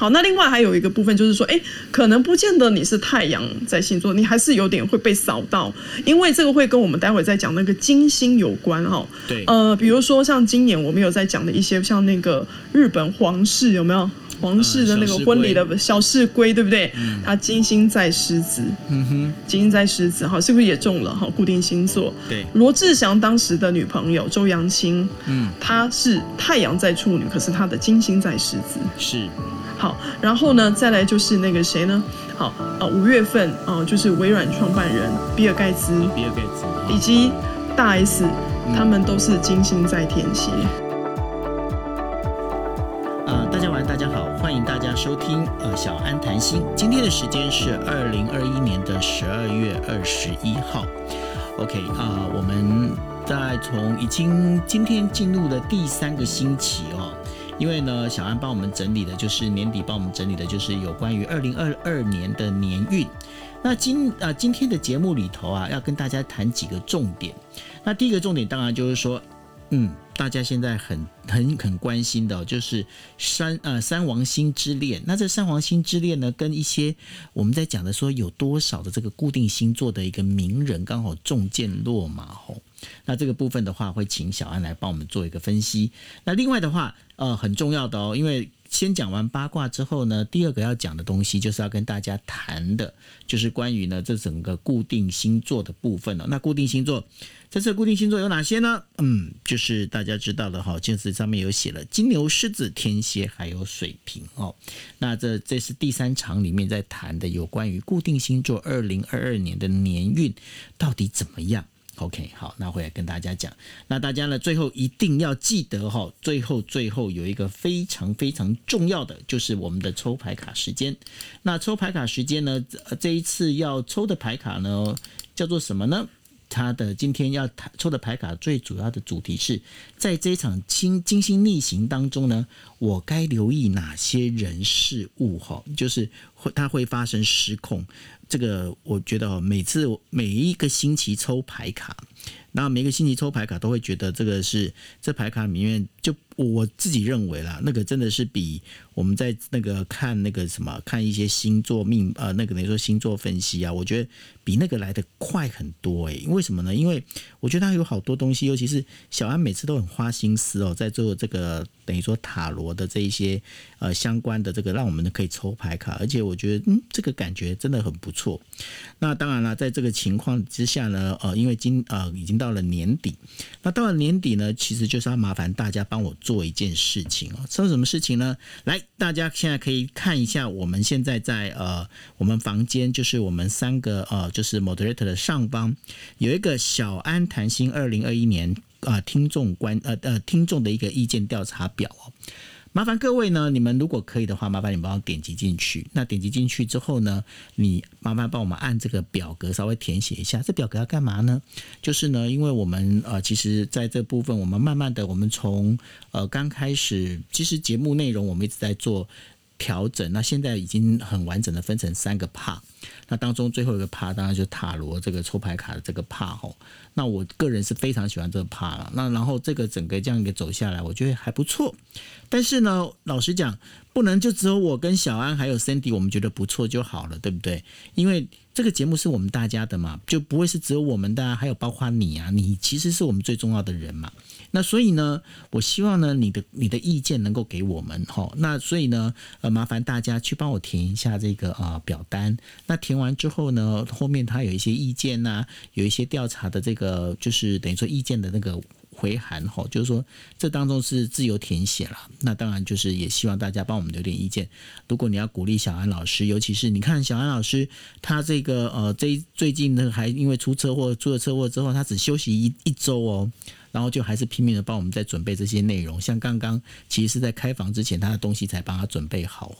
好，那另外还有一个部分就是说，哎，可能不见得你是太阳在星座，你还是有点会被扫到，因为这个会跟我们待会再讲那个金星有关哈。对，呃，比如说像今年我们有在讲的一些，像那个日本皇室有没有？皇室的那个婚礼的小事归，对不对？嗯，他金星在狮子，嗯哼，金星在狮子，哈，是不是也中了？哈，固定星座。对，罗志祥当时的女朋友周扬青，嗯，她是太阳在处女，可是她的金星在狮子。是，好，然后呢，再来就是那个谁呢？好，呃，五月份，哦，就是微软创办人比尔盖茨，比尔盖茨，以及大 S，他们都是金星在天蝎。大家晚大家好，欢迎大家收听呃小安谈心。今天的时间是二零二一年的十二月二十一号。OK 啊、呃，我们在从已经今天进入了第三个星期哦。因为呢，小安帮我们整理的就是年底帮我们整理的就是有关于二零二二年的年运。那今啊、呃、今天的节目里头啊，要跟大家谈几个重点。那第一个重点当然就是说，嗯。大家现在很很很关心的，就是三呃三王星之恋。那这三王星之恋呢，跟一些我们在讲的说有多少的这个固定星座的一个名人刚好中箭落马吼。那这个部分的话，会请小安来帮我们做一个分析。那另外的话，呃，很重要的哦，因为。先讲完八卦之后呢，第二个要讲的东西就是要跟大家谈的，就是关于呢这整个固定星座的部分了。那固定星座，这次固定星座有哪些呢？嗯，就是大家知道的哈，就是上面有写了金牛、狮子、天蝎，还有水瓶哦。那这这是第三场里面在谈的有关于固定星座二零二二年的年运到底怎么样。OK，好，那会来跟大家讲。那大家呢，最后一定要记得哈，最后最后有一个非常非常重要的，就是我们的抽牌卡时间。那抽牌卡时间呢，这一次要抽的牌卡呢，叫做什么呢？它的今天要抽的牌卡最主要的主题是在这场金金星逆行当中呢，我该留意哪些人事物？哈，就是会它会发生失控。这个我觉得每次每一个星期抽牌卡，那每个星期抽牌卡都会觉得这个是这牌卡里面就我自己认为啦，那个真的是比我们在那个看那个什么看一些星座命呃那个等于说星座分析啊，我觉得比那个来得快很多诶。为什么呢？因为我觉得它有好多东西，尤其是小安每次都很花心思哦，在做这个等于说塔罗的这一些呃相关的这个，让我们可以抽牌卡，而且我觉得嗯这个感觉真的很不错。那当然了，在这个情况之下呢，呃，因为今呃已经到了年底，那到了年底呢，其实就是要麻烦大家帮我做一件事情哦。做什么事情呢？来，大家现在可以看一下，我们现在在呃我们房间，就是我们三个呃就是 moderator 的上方有一个小安谈心二零二一年啊、呃、听众观呃呃听众的一个意见调查表哦。麻烦各位呢，你们如果可以的话，麻烦你帮我点击进去。那点击进去之后呢，你麻烦帮我们按这个表格稍微填写一下。这表格要干嘛呢？就是呢，因为我们呃，其实在这部分，我们慢慢的，我们从呃刚开始，其实节目内容我们一直在做调整。那现在已经很完整的分成三个 part。那当中最后一个帕当然就塔罗这个抽牌卡的这个帕吼。那我个人是非常喜欢这个帕了。那然后这个整个这样一个走下来，我觉得还不错。但是呢，老实讲，不能就只有我跟小安还有 Cindy 我们觉得不错就好了，对不对？因为这个节目是我们大家的嘛，就不会是只有我们的啊，还有包括你啊，你其实是我们最重要的人嘛。那所以呢，我希望呢，你的你的意见能够给我们齁。那所以呢，呃，麻烦大家去帮我填一下这个啊表单。那填完之后呢，后面他有一些意见呐、有一些调查的这个，就是等于说意见的那个。回函哈，就是说这当中是自由填写了，那当然就是也希望大家帮我们留点意见。如果你要鼓励小安老师，尤其是你看小安老师他这个呃，这最近呢还因为出车祸，出了车祸之后，他只休息一一周哦。然后就还是拼命的帮我们在准备这些内容，像刚刚其实是在开房之前，他的东西才帮他准备好。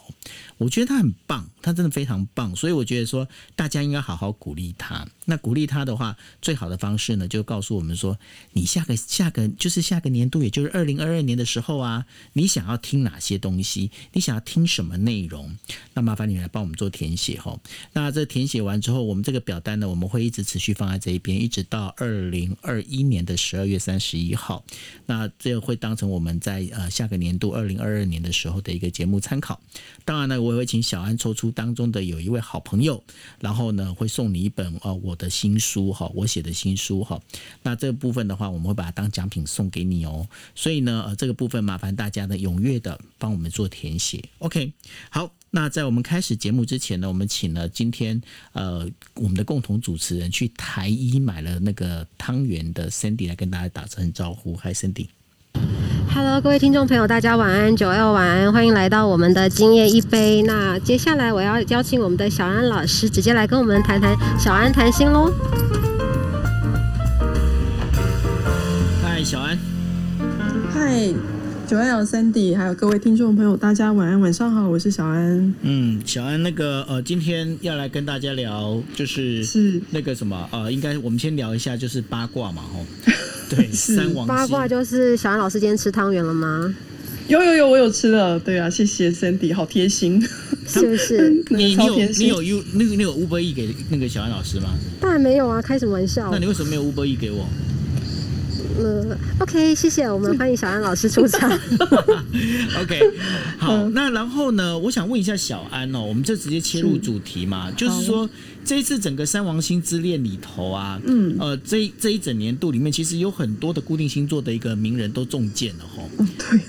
我觉得他很棒，他真的非常棒，所以我觉得说大家应该好好鼓励他。那鼓励他的话，最好的方式呢，就告诉我们说，你下个下个就是下个年度，也就是二零二二年的时候啊，你想要听哪些东西？你想要听什么内容？那麻烦你来帮我们做填写哈。那这填写完之后，我们这个表单呢，我们会一直持续放在这一边，一直到二零二一年的十二月三十一号。那这个会当成我们在呃下个年度二零二二年的时候的一个节目参考。当然呢，我也会请小安抽出当中的有一位好朋友，然后呢会送你一本呃我的新书哈，我写的新书哈。那这个部分的话，我们会把它当奖品送给你哦。所以呢，呃，这个部分麻烦大家呢踊跃的帮我们做填写。OK，好。那在我们开始节目之前呢，我们请了今天呃我们的共同主持人去台一买了那个汤圆的 Sandy 来跟大家打声招呼。Hi Sandy。Hello，各位听众朋友，大家晚安，九六晚安，欢迎来到我们的今夜一杯。那接下来我要邀请我们的小安老师直接来跟我们谈谈小安谈心喽。嗨，小安。嗨。九安有 Sandy，还有各位听众朋友，大家晚安，晚上好，我是小安。嗯，小安，那个呃，今天要来跟大家聊，就是是那个什么呃，应该我们先聊一下，就是八卦嘛，吼。对，三王八卦就是小安老师今天吃汤圆了吗？有有有，我有吃了。对啊，谢谢 Sandy，好贴心，是不是？你你有你有 U 那个那个 Uber E 给那个小安老师吗？当然没有啊，开什么玩笑？那你为什么没有 Uber E 给我？呃，OK，谢谢，我们欢迎小安老师出场。OK，好，那然后呢，我想问一下小安哦，我们就直接切入主题嘛，就是说这一次整个三王星之恋里头啊，嗯，呃，这这一整年度里面，其实有很多的固定星座的一个名人都中箭了哈。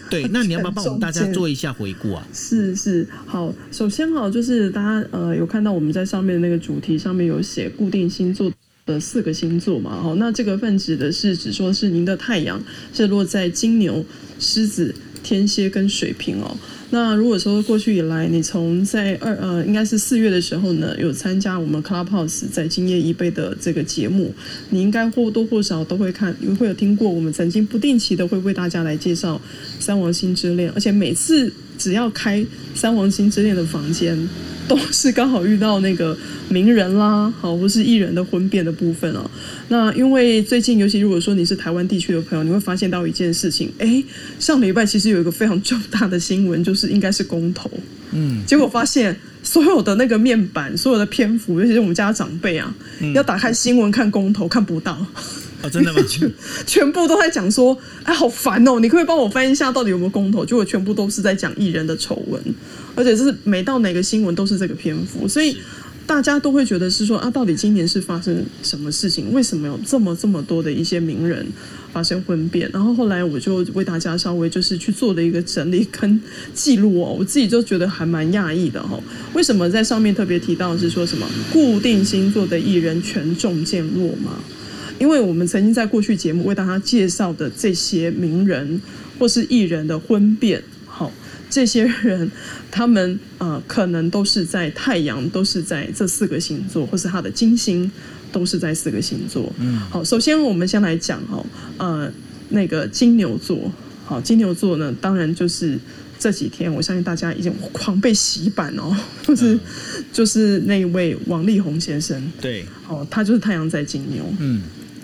对，对，那你要不要帮我们大家做一下回顾啊？是是，好，首先好，就是大家呃有看到我们在上面的那个主题上面有写固定星座。的四个星座嘛，好，那这个份指的是指说是您的太阳是落在金牛、狮子、天蝎跟水瓶哦。那如果说过去以来，你从在二呃应该是四月的时候呢，有参加我们 Clubhouse 在今夜一杯的这个节目，你应该或多或少都会看，会有听过我们曾经不定期的会为大家来介绍三王星之恋，而且每次只要开三王星之恋的房间，都是刚好遇到那个。名人啦，好，或是艺人的婚变的部分哦。那因为最近，尤其如果说你是台湾地区的朋友，你会发现到一件事情，哎，上礼拜其实有一个非常重大的新闻，就是应该是公投，嗯，结果发现所有的那个面板，所有的篇幅，尤其是我们家长辈啊，嗯、要打开新闻看公投，看不到。哦，真的吗？全 全部都在讲说，哎，好烦哦！你可不可以帮我翻一下，到底有没有公投？结果全部都是在讲艺人的丑闻，而且是每到哪个新闻都是这个篇幅，所以。大家都会觉得是说啊，到底今年是发生什么事情？为什么有这么这么多的一些名人发生婚变？然后后来我就为大家稍微就是去做了一个整理跟记录哦，我自己就觉得还蛮讶异的哈。为什么在上面特别提到是说什么固定星座的艺人权重渐落吗？因为我们曾经在过去节目为大家介绍的这些名人或是艺人的婚变。这些人，他们呃，可能都是在太阳，都是在这四个星座，或是他的金星都是在四个星座。嗯，好，首先我们先来讲哦，呃，那个金牛座，好，金牛座呢，当然就是这几天，我相信大家已经狂被洗版哦，就是就是那一位王力宏先生，对，哦，他就是太阳在金牛，嗯，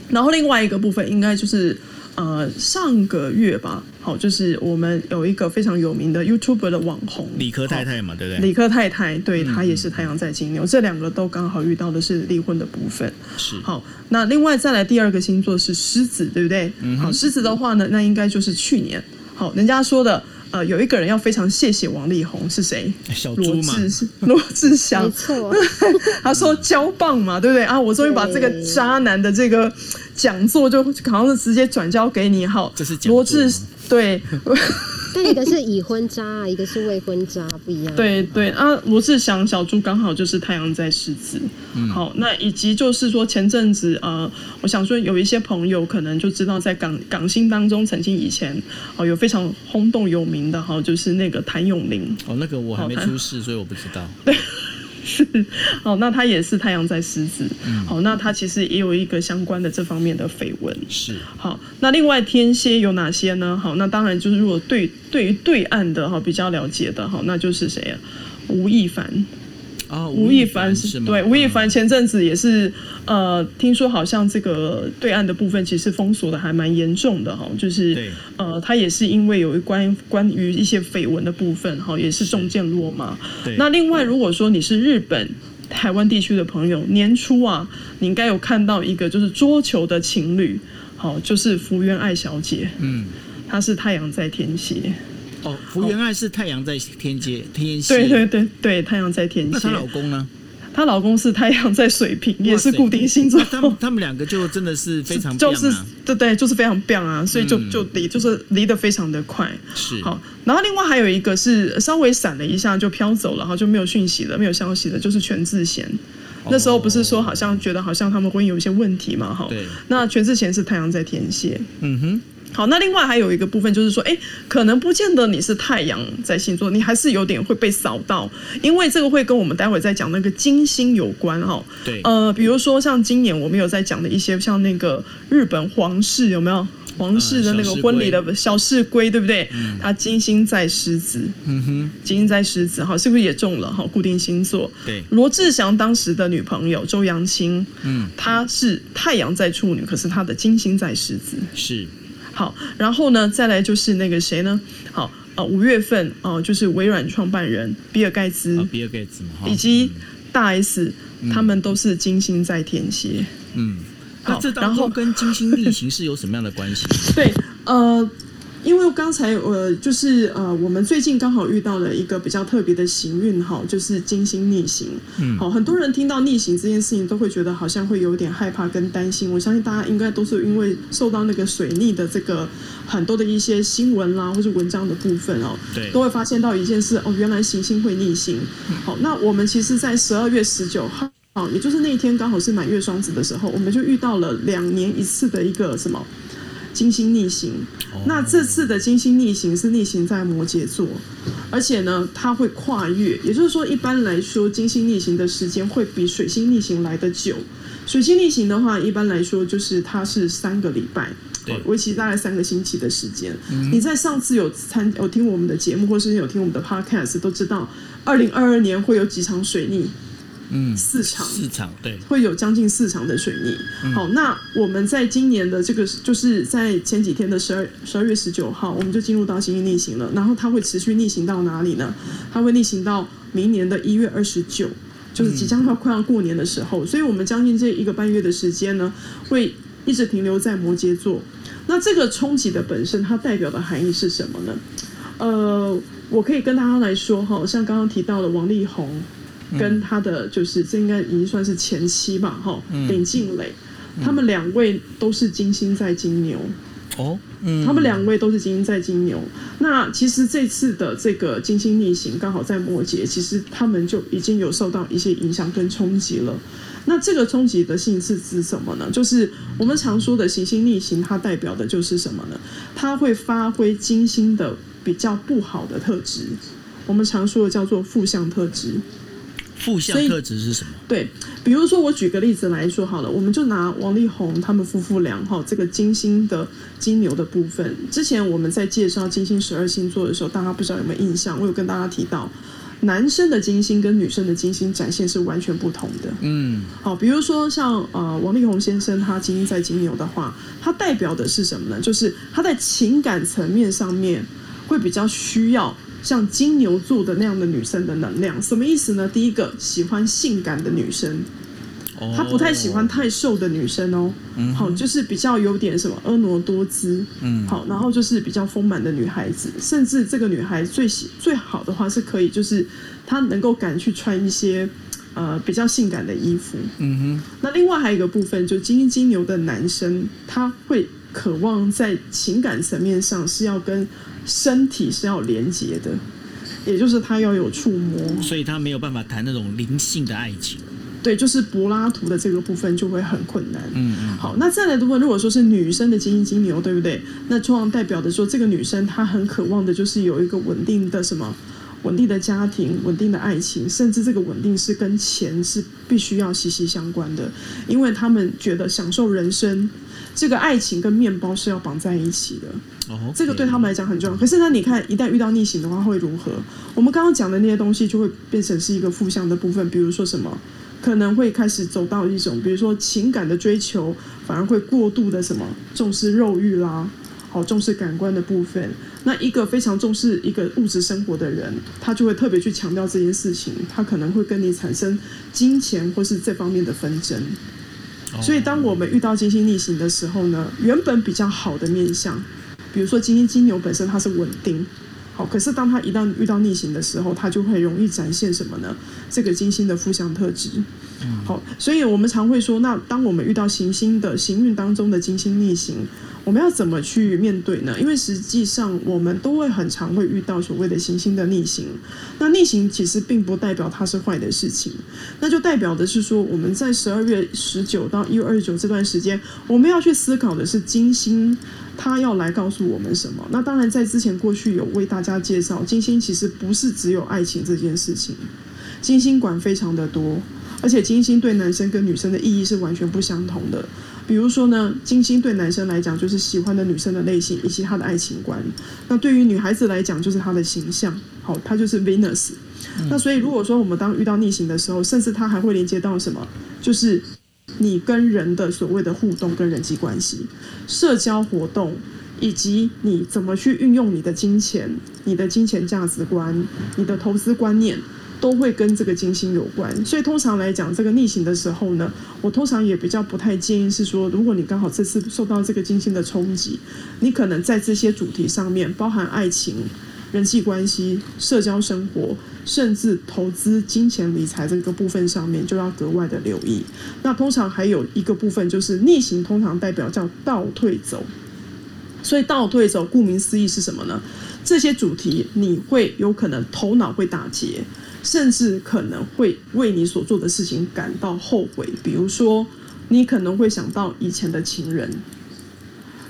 然后另外一个部分应该就是。呃，上个月吧，好，就是我们有一个非常有名的 YouTuber 的网红理科太太嘛，对不对？理科太太，对，她也是太阳在金牛，嗯、这两个都刚好遇到的是离婚的部分。是，好，那另外再来第二个星座是狮子，对不对？嗯、好，狮子的话呢，那应该就是去年，好，人家说的。呃，有一个人要非常谢谢王力宏，是谁？小，罗志罗志祥。没错，他说交棒嘛，对不对啊？我终于把这个渣男的这个讲座，就好像是直接转交给你，好，这是罗志对。但一个是已婚渣，一个是未婚渣，不一样。对对啊，罗志祥小猪刚好就是太阳在狮子。嗯、好，那以及就是说前阵子呃，我想说有一些朋友可能就知道，在港港星当中，曾经以前哦有非常轰动有名的哈，就是那个谭咏麟。哦，那个我还没出世，所以我不知道。对。是，好，那他也是太阳在狮子，嗯、好，那他其实也有一个相关的这方面的绯闻。是，好，那另外天蝎有哪些呢？好，那当然就是如果对对于对岸的哈比较了解的哈，那就是谁啊？吴亦凡。哦，吴亦凡是吗？对，吴亦凡前阵子也是，呃，听说好像这个对岸的部分其实封锁的还蛮严重的哈，就是，对呃，他也是因为有关关于一些绯闻的部分哈，也是中箭落马。对，那另外如果说你是日本、台湾地区的朋友，年初啊，你应该有看到一个就是桌球的情侣，好，就是福原爱小姐，嗯，她是太阳在天蝎。哦，福原爱是太阳在天蝎，天蝎。对对对对，太阳在天蝎。那她老公呢？她老公是太阳在水瓶，也是固定星座。他们他们两个就真的是非常、啊、就是对对，就是非常棒啊，所以就就离就是离得非常的快。是好，然后另外还有一个是稍微闪了一下就飘走了，然后就没有讯息了，没有消息了，就是全智贤。哦、那时候不是说好像觉得好像他们婚姻有一些问题嘛？哈，对。那全智贤是太阳在天蝎。嗯哼。好，那另外还有一个部分就是说，哎，可能不见得你是太阳在星座，你还是有点会被扫到，因为这个会跟我们待会再讲那个金星有关哈。对。呃，比如说像今年我们有在讲的一些，像那个日本皇室有没有？皇室的那个婚礼的小室归，对不对？嗯。他金星在狮子。嗯哼。金星在狮子，哈，是不是也中了？哈，固定星座。对。罗志祥当时的女朋友周扬青，嗯，她是太阳在处女，可是她的金星在狮子。是。好，然后呢，再来就是那个谁呢？好，呃，五月份哦、呃，就是微软创办人比尔盖茨，哦、比尔盖茨嘛，以及大 S，、嗯、他们都是金星在天蝎。嗯，好，那这当中跟金星逆行是有什么样的关系？对，呃。因为刚才呃，就是呃，我们最近刚好遇到了一个比较特别的行运哈，就是金星逆行。嗯，好，很多人听到逆行这件事情都会觉得好像会有点害怕跟担心。我相信大家应该都是因为受到那个水逆的这个很多的一些新闻啦，或是文章的部分哦，对，都会发现到一件事哦，原来行星会逆行。好，那我们其实，在十二月十九号，好，也就是那一天刚好是满月双子的时候，我们就遇到了两年一次的一个什么？金星逆行，那这次的金星逆行是逆行在摩羯座，而且呢，它会跨越，也就是说，一般来说，金星逆行的时间会比水星逆行来得久。水星逆行的话，一般来说就是它是三个礼拜，为期大概三个星期的时间。你在上次有参有听我们的节目，或是有听我们的 podcast，都知道，二零二二年会有几场水逆。嗯，四场，四场，对，会有将近四场的水逆。嗯、好，那我们在今年的这个，就是在前几天的十二十二月十九号，我们就进入到行星逆行了。然后它会持续逆行到哪里呢？它会逆行到明年的一月二十九，就是即将要快要过年的时候。所以，我们将近这一个半月的时间呢，会一直停留在摩羯座。那这个冲击的本身，它代表的含义是什么呢？呃，我可以跟大家来说哈，像刚刚提到的王力宏。跟他的就是这应该已经算是前妻吧，哈，林静蕾，他们两位都是金星在金牛，哦，嗯他们两位都是金星在金牛。那其实这次的这个金星逆行刚好在摩羯，其实他们就已经有受到一些影响跟冲击了。那这个冲击的性质是什么呢？就是我们常说的行星逆行，它代表的就是什么呢？它会发挥金星的比较不好的特质，我们常说的叫做负向特质。负向特质是什么？对，比如说我举个例子来说好了，我们就拿王力宏他们夫妇俩哈，这个金星的金牛的部分。之前我们在介绍金星十二星座的时候，大家不知道有没有印象？我有跟大家提到，男生的金星跟女生的金星展现是完全不同的。嗯，好，比如说像呃王力宏先生他金星在金牛的话，他代表的是什么呢？就是他在情感层面上面会比较需要。像金牛座的那样的女生的能量，什么意思呢？第一个喜欢性感的女生，她不太喜欢太瘦的女生哦。好，就是比较有点什么婀娜多姿。嗯，好，然后就是比较丰满的女孩子，甚至这个女孩最喜最好的话是可以，就是她能够敢去穿一些呃比较性感的衣服。嗯哼。那另外还有一个部分，就金金牛的男生，他会渴望在情感层面上是要跟。身体是要连接的，也就是他要有触摸，所以他没有办法谈那种灵性的爱情。对，就是柏拉图的这个部分就会很困难。嗯嗯。好，那再来的话，如果说是女生的金星金牛，对不对？那通常代表的说，这个女生她很渴望的就是有一个稳定的什么，稳定的家庭、稳定的爱情，甚至这个稳定是跟钱是必须要息息相关的，因为他们觉得享受人生。这个爱情跟面包是要绑在一起的哦，这个对他们来讲很重要。可是呢，你看一旦遇到逆行的话会如何？我们刚刚讲的那些东西就会变成是一个负向的部分，比如说什么可能会开始走到一种，比如说情感的追求，反而会过度的什么重视肉欲啦。好重视感官的部分，那一个非常重视一个物质生活的人，他就会特别去强调这件事情，他可能会跟你产生金钱或是这方面的纷争。所以，当我们遇到金星逆行的时候呢，原本比较好的面相，比如说金星金牛本身它是稳定，好，可是当它一旦遇到逆行的时候，它就会容易展现什么呢？这个金星的负向特质。好，所以我们常会说，那当我们遇到行星的行运当中的金星逆行。我们要怎么去面对呢？因为实际上我们都会很常会遇到所谓的行星的逆行。那逆行其实并不代表它是坏的事情，那就代表的是说我们在十二月十九到一月二十九这段时间，我们要去思考的是金星它要来告诉我们什么。那当然在之前过去有为大家介绍，金星其实不是只有爱情这件事情，金星管非常的多，而且金星对男生跟女生的意义是完全不相同的。比如说呢，金星对男生来讲就是喜欢的女生的类型以及他的爱情观；那对于女孩子来讲就是她的形象，好，她就是 Venus。那所以如果说我们当遇到逆行的时候，甚至它还会连接到什么？就是你跟人的所谓的互动跟人际关系、社交活动，以及你怎么去运用你的金钱、你的金钱价值观、你的投资观念。都会跟这个金星有关，所以通常来讲，这个逆行的时候呢，我通常也比较不太建议是说，如果你刚好这次受到这个金星的冲击，你可能在这些主题上面，包含爱情、人际关系、社交生活，甚至投资、金钱理财这个部分上面，就要格外的留意。那通常还有一个部分就是逆行，通常代表叫倒退走，所以倒退走，顾名思义是什么呢？这些主题你会有可能头脑会打结。甚至可能会为你所做的事情感到后悔，比如说，你可能会想到以前的情人，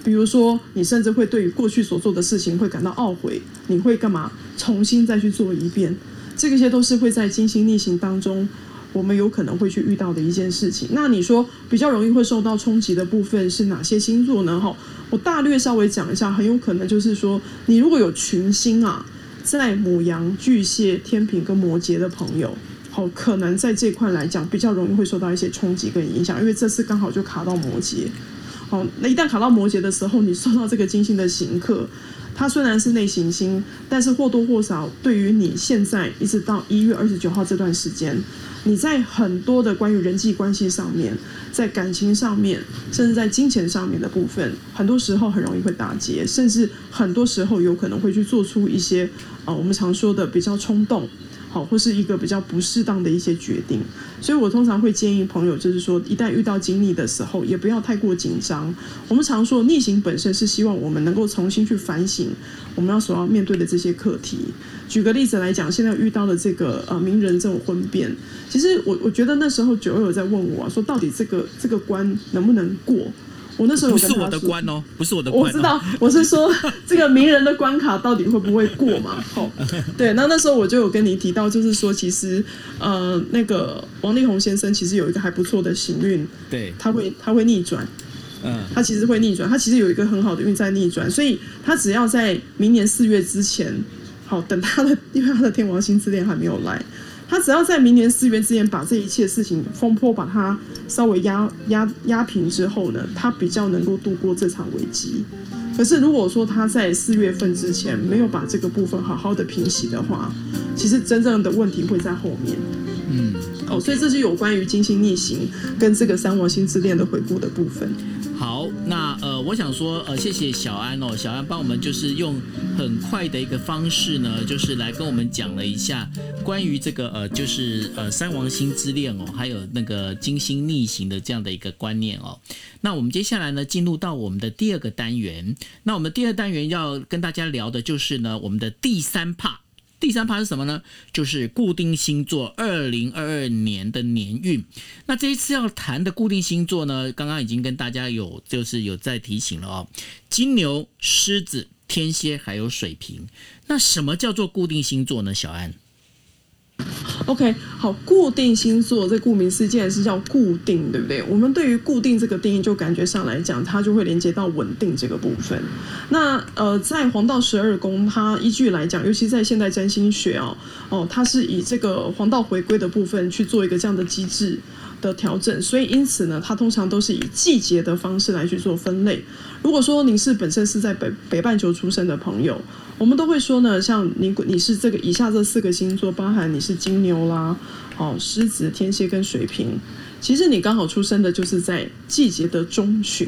比如说，你甚至会对于过去所做的事情会感到懊悔，你会干嘛？重新再去做一遍，这个些都是会在金星逆行当中，我们有可能会去遇到的一件事情。那你说比较容易会受到冲击的部分是哪些星座呢？哈，我大略稍微讲一下，很有可能就是说，你如果有群星啊。在母羊、巨蟹、天平跟摩羯的朋友，好，可能在这块来讲比较容易会受到一些冲击跟影响，因为这次刚好就卡到摩羯。好，那一旦卡到摩羯的时候，你受到这个金星的刑克，它虽然是内行星，但是或多或少对于你现在一直到一月二十九号这段时间。你在很多的关于人际关系上面，在感情上面，甚至在金钱上面的部分，很多时候很容易会打结，甚至很多时候有可能会去做出一些啊，我们常说的比较冲动。或是一个比较不适当的一些决定，所以我通常会建议朋友，就是说，一旦遇到经历的时候，也不要太过紧张。我们常说，逆行本身是希望我们能够重新去反省我们要所要面对的这些课题。举个例子来讲，现在遇到的这个呃名人这种婚变，其实我我觉得那时候九二有在问我，说到底这个这个关能不能过？我那时候不是我的关哦，不是我的关哦。我知道，我是说 这个名人的关卡到底会不会过嘛？好，对，那那时候我就有跟你提到，就是说其实呃，那个王力宏先生其实有一个还不错的行运，对，他会他会逆转，嗯，他其实会逆转，他其实有一个很好的运在逆转，所以他只要在明年四月之前，好，等他的，因为他的天王星之恋还没有来。他只要在明年四月之前把这一切事情风波把它稍微压压压平之后呢，他比较能够度过这场危机。可是如果说他在四月份之前没有把这个部分好好的平息的话，其实真正的问题会在后面。嗯，哦，所以这是有关于金星逆行跟这个三王星之恋的回顾的部分。好，那，我想说，呃，谢谢小安哦，小安帮我们就是用很快的一个方式呢，就是来跟我们讲了一下关于这个呃，就是呃三王星之恋哦，还有那个金星逆行的这样的一个观念哦。那我们接下来呢，进入到我们的第二个单元，那我们第二单元要跟大家聊的就是呢，我们的第三怕。第三趴是什么呢？就是固定星座二零二二年的年运。那这一次要谈的固定星座呢，刚刚已经跟大家有就是有在提醒了哦，金牛、狮子、天蝎还有水瓶。那什么叫做固定星座呢？小安？OK，好，固定星座这顾名思义，是叫固定，对不对？我们对于固定这个定义，就感觉上来讲，它就会连接到稳定这个部分。那呃，在黄道十二宫，它依据来讲，尤其在现代占星学哦，哦，它是以这个黄道回归的部分去做一个这样的机制的调整，所以因此呢，它通常都是以季节的方式来去做分类。如果说您是本身是在北北半球出生的朋友，我们都会说呢，像你你是这个以下这四个星座，包含你是金牛啦，哦，狮子、天蝎跟水瓶，其实你刚好出生的就是在季节的中旬，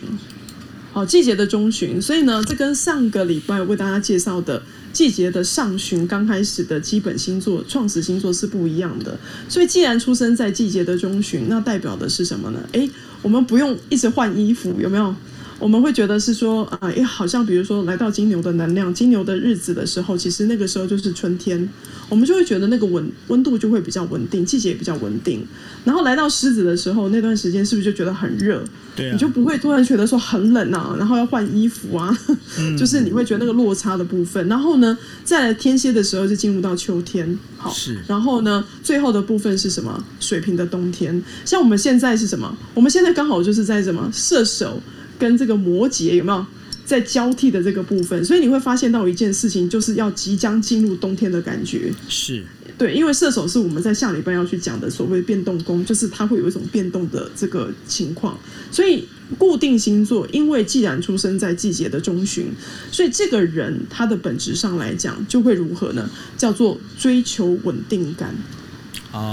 好，季节的中旬，所以呢，这跟上个礼拜为大家介绍的。季节的上旬刚开始的基本星座、创始星座是不一样的，所以既然出生在季节的中旬，那代表的是什么呢？诶，我们不用一直换衣服，有没有？我们会觉得是说啊，诶，好像比如说来到金牛的能量、金牛的日子的时候，其实那个时候就是春天，我们就会觉得那个温温度就会比较稳定，季节也比较稳定。然后来到狮子的时候，那段时间是不是就觉得很热？对啊，你就不会突然觉得说很冷啊，然后要换衣服啊，嗯、就是你会觉得那个落差的部分。然后呢，再来天蝎的时候就进入到秋天，好，是。然后呢，最后的部分是什么？水瓶的冬天。像我们现在是什么？我们现在刚好就是在什么？射手。跟这个摩羯有没有在交替的这个部分？所以你会发现到一件事情，就是要即将进入冬天的感觉。是对，因为射手是我们在下礼拜要去讲的所谓变动宫，就是它会有一种变动的这个情况。所以固定星座，因为既然出生在季节的中旬，所以这个人他的本质上来讲就会如何呢？叫做追求稳定感。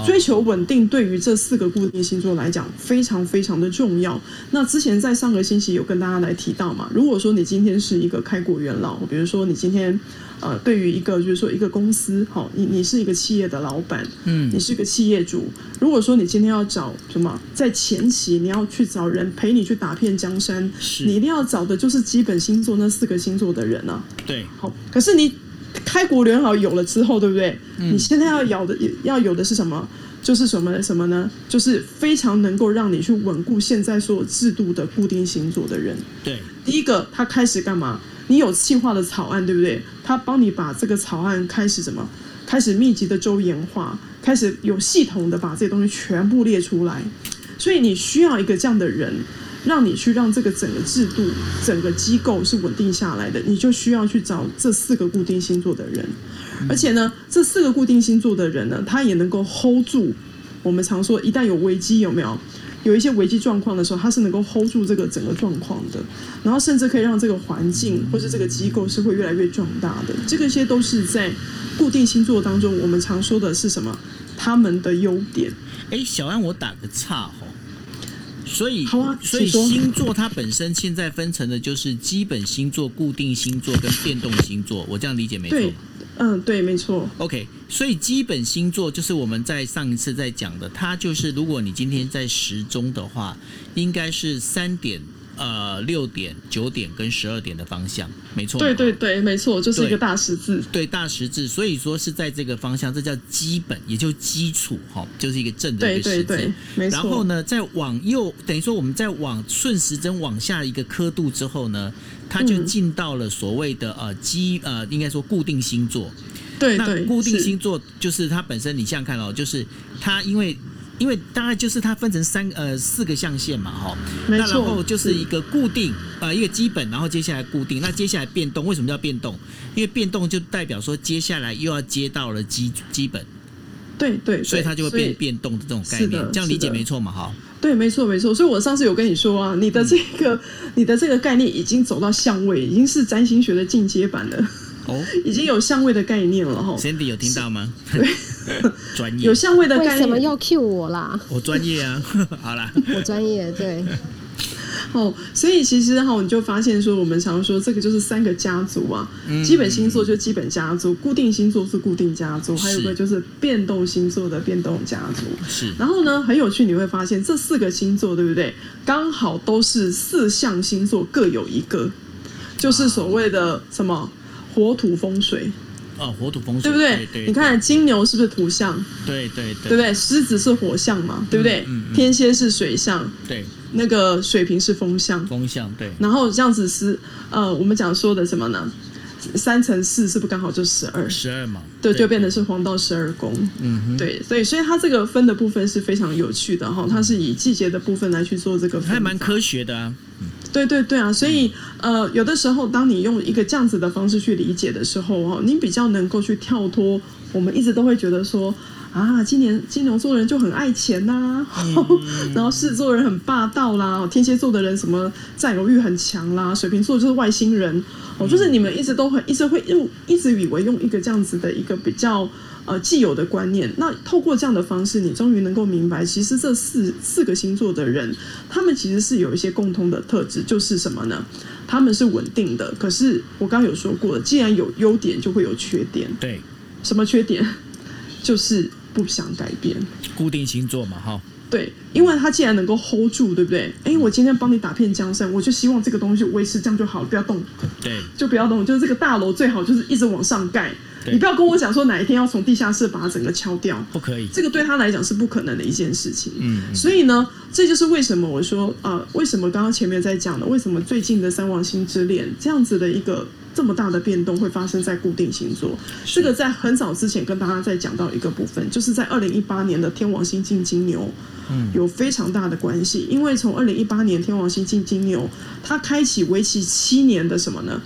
追求稳定对于这四个固定星座来讲非常非常的重要。那之前在上个星期有跟大家来提到嘛，如果说你今天是一个开国元老，比如说你今天呃对于一个就是说一个公司，好，你你是一个企业的老板，嗯，你是一个企业主。如果说你今天要找什么，在前期你要去找人陪你去打遍江山，是你一定要找的就是基本星座那四个星座的人啊。对，好，可是你。开国联好有了之后，对不对？嗯、你现在要有的要有的是什么？就是什么什么呢？就是非常能够让你去稳固现在所有制度的固定星座的人。对，第一个他开始干嘛？你有计划的草案，对不对？他帮你把这个草案开始什么？开始密集的周延化，开始有系统的把这些东西全部列出来。所以你需要一个这样的人。让你去让这个整个制度、整个机构是稳定下来的，你就需要去找这四个固定星座的人，而且呢，这四个固定星座的人呢，他也能够 hold 住。我们常说，一旦有危机，有没有有一些危机状况的时候，他是能够 hold 住这个整个状况的，然后甚至可以让这个环境或是这个机构是会越来越壮大的。这个些都是在固定星座当中，我们常说的是什么？他们的优点。哎，小安，我打个岔哈。所以，啊、所以星座它本身现在分成的就是基本星座、固定星座跟变动星座，我这样理解没错？对，嗯，对，没错。OK，所以基本星座就是我们在上一次在讲的，它就是如果你今天在时钟的话，应该是三点。呃，六点、九点跟十二点的方向，没错。对对对，没错，就是一个大十字。对，大十字，所以说是在这个方向，这叫基本，也就基础哈，就是一个正的一个十字。对对对，没错。然后呢，再往右，等于说我们再往顺时针往下一个刻度之后呢，它就进到了所谓的呃基呃，应该说固定星座。对对。那固定星座就是它本身，你想想看哦，就是它因为。因为大概就是它分成三呃四个象限嘛，哈，那然后就是一个固定呃一个基本，然后接下来固定，那接下来变动，为什么叫变动？因为变动就代表说接下来又要接到了基基本，对对，所以它就会变变动的这种概念，这样理解没错嘛，哈。对，没错没错，所以我上次有跟你说啊，你的这个、嗯、你的这个概念已经走到相位，已经是占星学的进阶版了。哦，已经有相位的概念了哈。Sandy 有听到吗？对，专业有相位的概念。为什么要 cue 我啦？我专业啊。好啦，我专业对。哦，所以其实哈，你就发现说，我们常说这个就是三个家族啊。嗯。基本星座就基本家族，固定星座是固定家族，还有个就是变动星座的变动家族。是。然后呢，很有趣，你会发现这四个星座对不对？刚好都是四象星座各有一个，就是所谓的什么？火土风水，哦，火土风水，对不对？对对对，你看金牛是不是土象？对对对，对不对？狮子是火象嘛？对不对？嗯嗯嗯、天蝎是水象，对。那个水瓶是风象，风象对。然后这样子是呃，我们讲说的什么呢？三乘四是不是刚好就十二？十二嘛，对，就变成是黄道十二宫。嗯哼，对，所以所以它这个分的部分是非常有趣的哈，它是以季节的部分来去做这个分，还蛮科学的啊。对对对啊，所以呃，有的时候当你用一个这样子的方式去理解的时候哦，你比较能够去跳脱我们一直都会觉得说。啊，今年金牛座的人就很爱钱呐、啊，嗯、然后狮子座的人很霸道啦，天蝎座的人什么占有欲很强啦，水瓶座就是外星人哦，就是你们一直都很一直会用一直以为用一个这样子的一个比较呃既有的观念，那透过这样的方式，你终于能够明白，其实这四四个星座的人，他们其实是有一些共通的特质，就是什么呢？他们是稳定的，可是我刚刚有说过了，既然有优点，就会有缺点。对，什么缺点？就是。不想改变，固定星座嘛，哈。对，因为他既然能够 hold 住，对不对？哎，我今天帮你打遍江山，我就希望这个东西维持这样就好，不要动。对，就不要动，就是这个大楼最好就是一直往上盖。对你不要跟我讲说哪一天要从地下室把它整个敲掉，不可以。这个对他来讲是不可能的一件事情。嗯，所以呢，这就是为什么我说，呃，为什么刚刚前面在讲的，为什么最近的三王星之恋这样子的一个。这么大的变动会发生在固定星座，这个在很早之前跟大家在讲到一个部分，就是在二零一八年的天王星进金牛，嗯有非常大的关系。因为从二零一八年天王星进金牛，它开启为期七年的什么呢？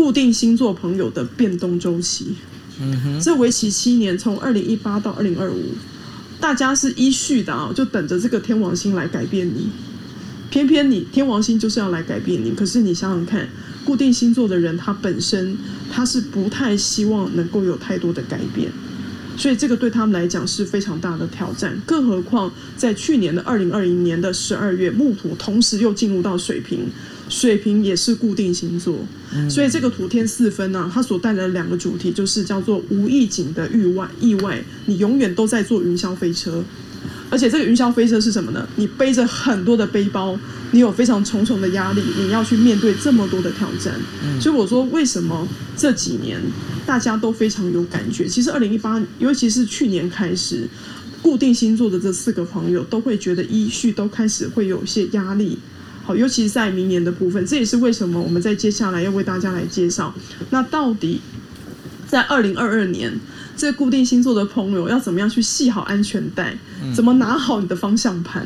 固定星座朋友的变动周期。嗯哼，这为期七年，从二零一八到二零二五，大家是依序的啊，就等着这个天王星来改变你。偏偏你天王星就是要来改变你，可是你想想看。固定星座的人，他本身他是不太希望能够有太多的改变，所以这个对他们来讲是非常大的挑战。更何况在去年的二零二零年的十二月，木土同时又进入到水瓶，水瓶也是固定星座，所以这个土天四分呢、啊，它所带来的两个主题就是叫做无预警的意外，意外，你永远都在坐云霄飞车。而且这个云霄飞车是什么呢？你背着很多的背包，你有非常重重的压力，你要去面对这么多的挑战。嗯，所以我说，为什么这几年大家都非常有感觉？其实二零一八，尤其是去年开始，固定星座的这四个朋友都会觉得依序都开始会有一些压力。好，尤其是在明年的部分，这也是为什么我们在接下来要为大家来介绍，那到底在二零二二年。这固定星座的朋友要怎么样去系好安全带？怎么拿好你的方向盘？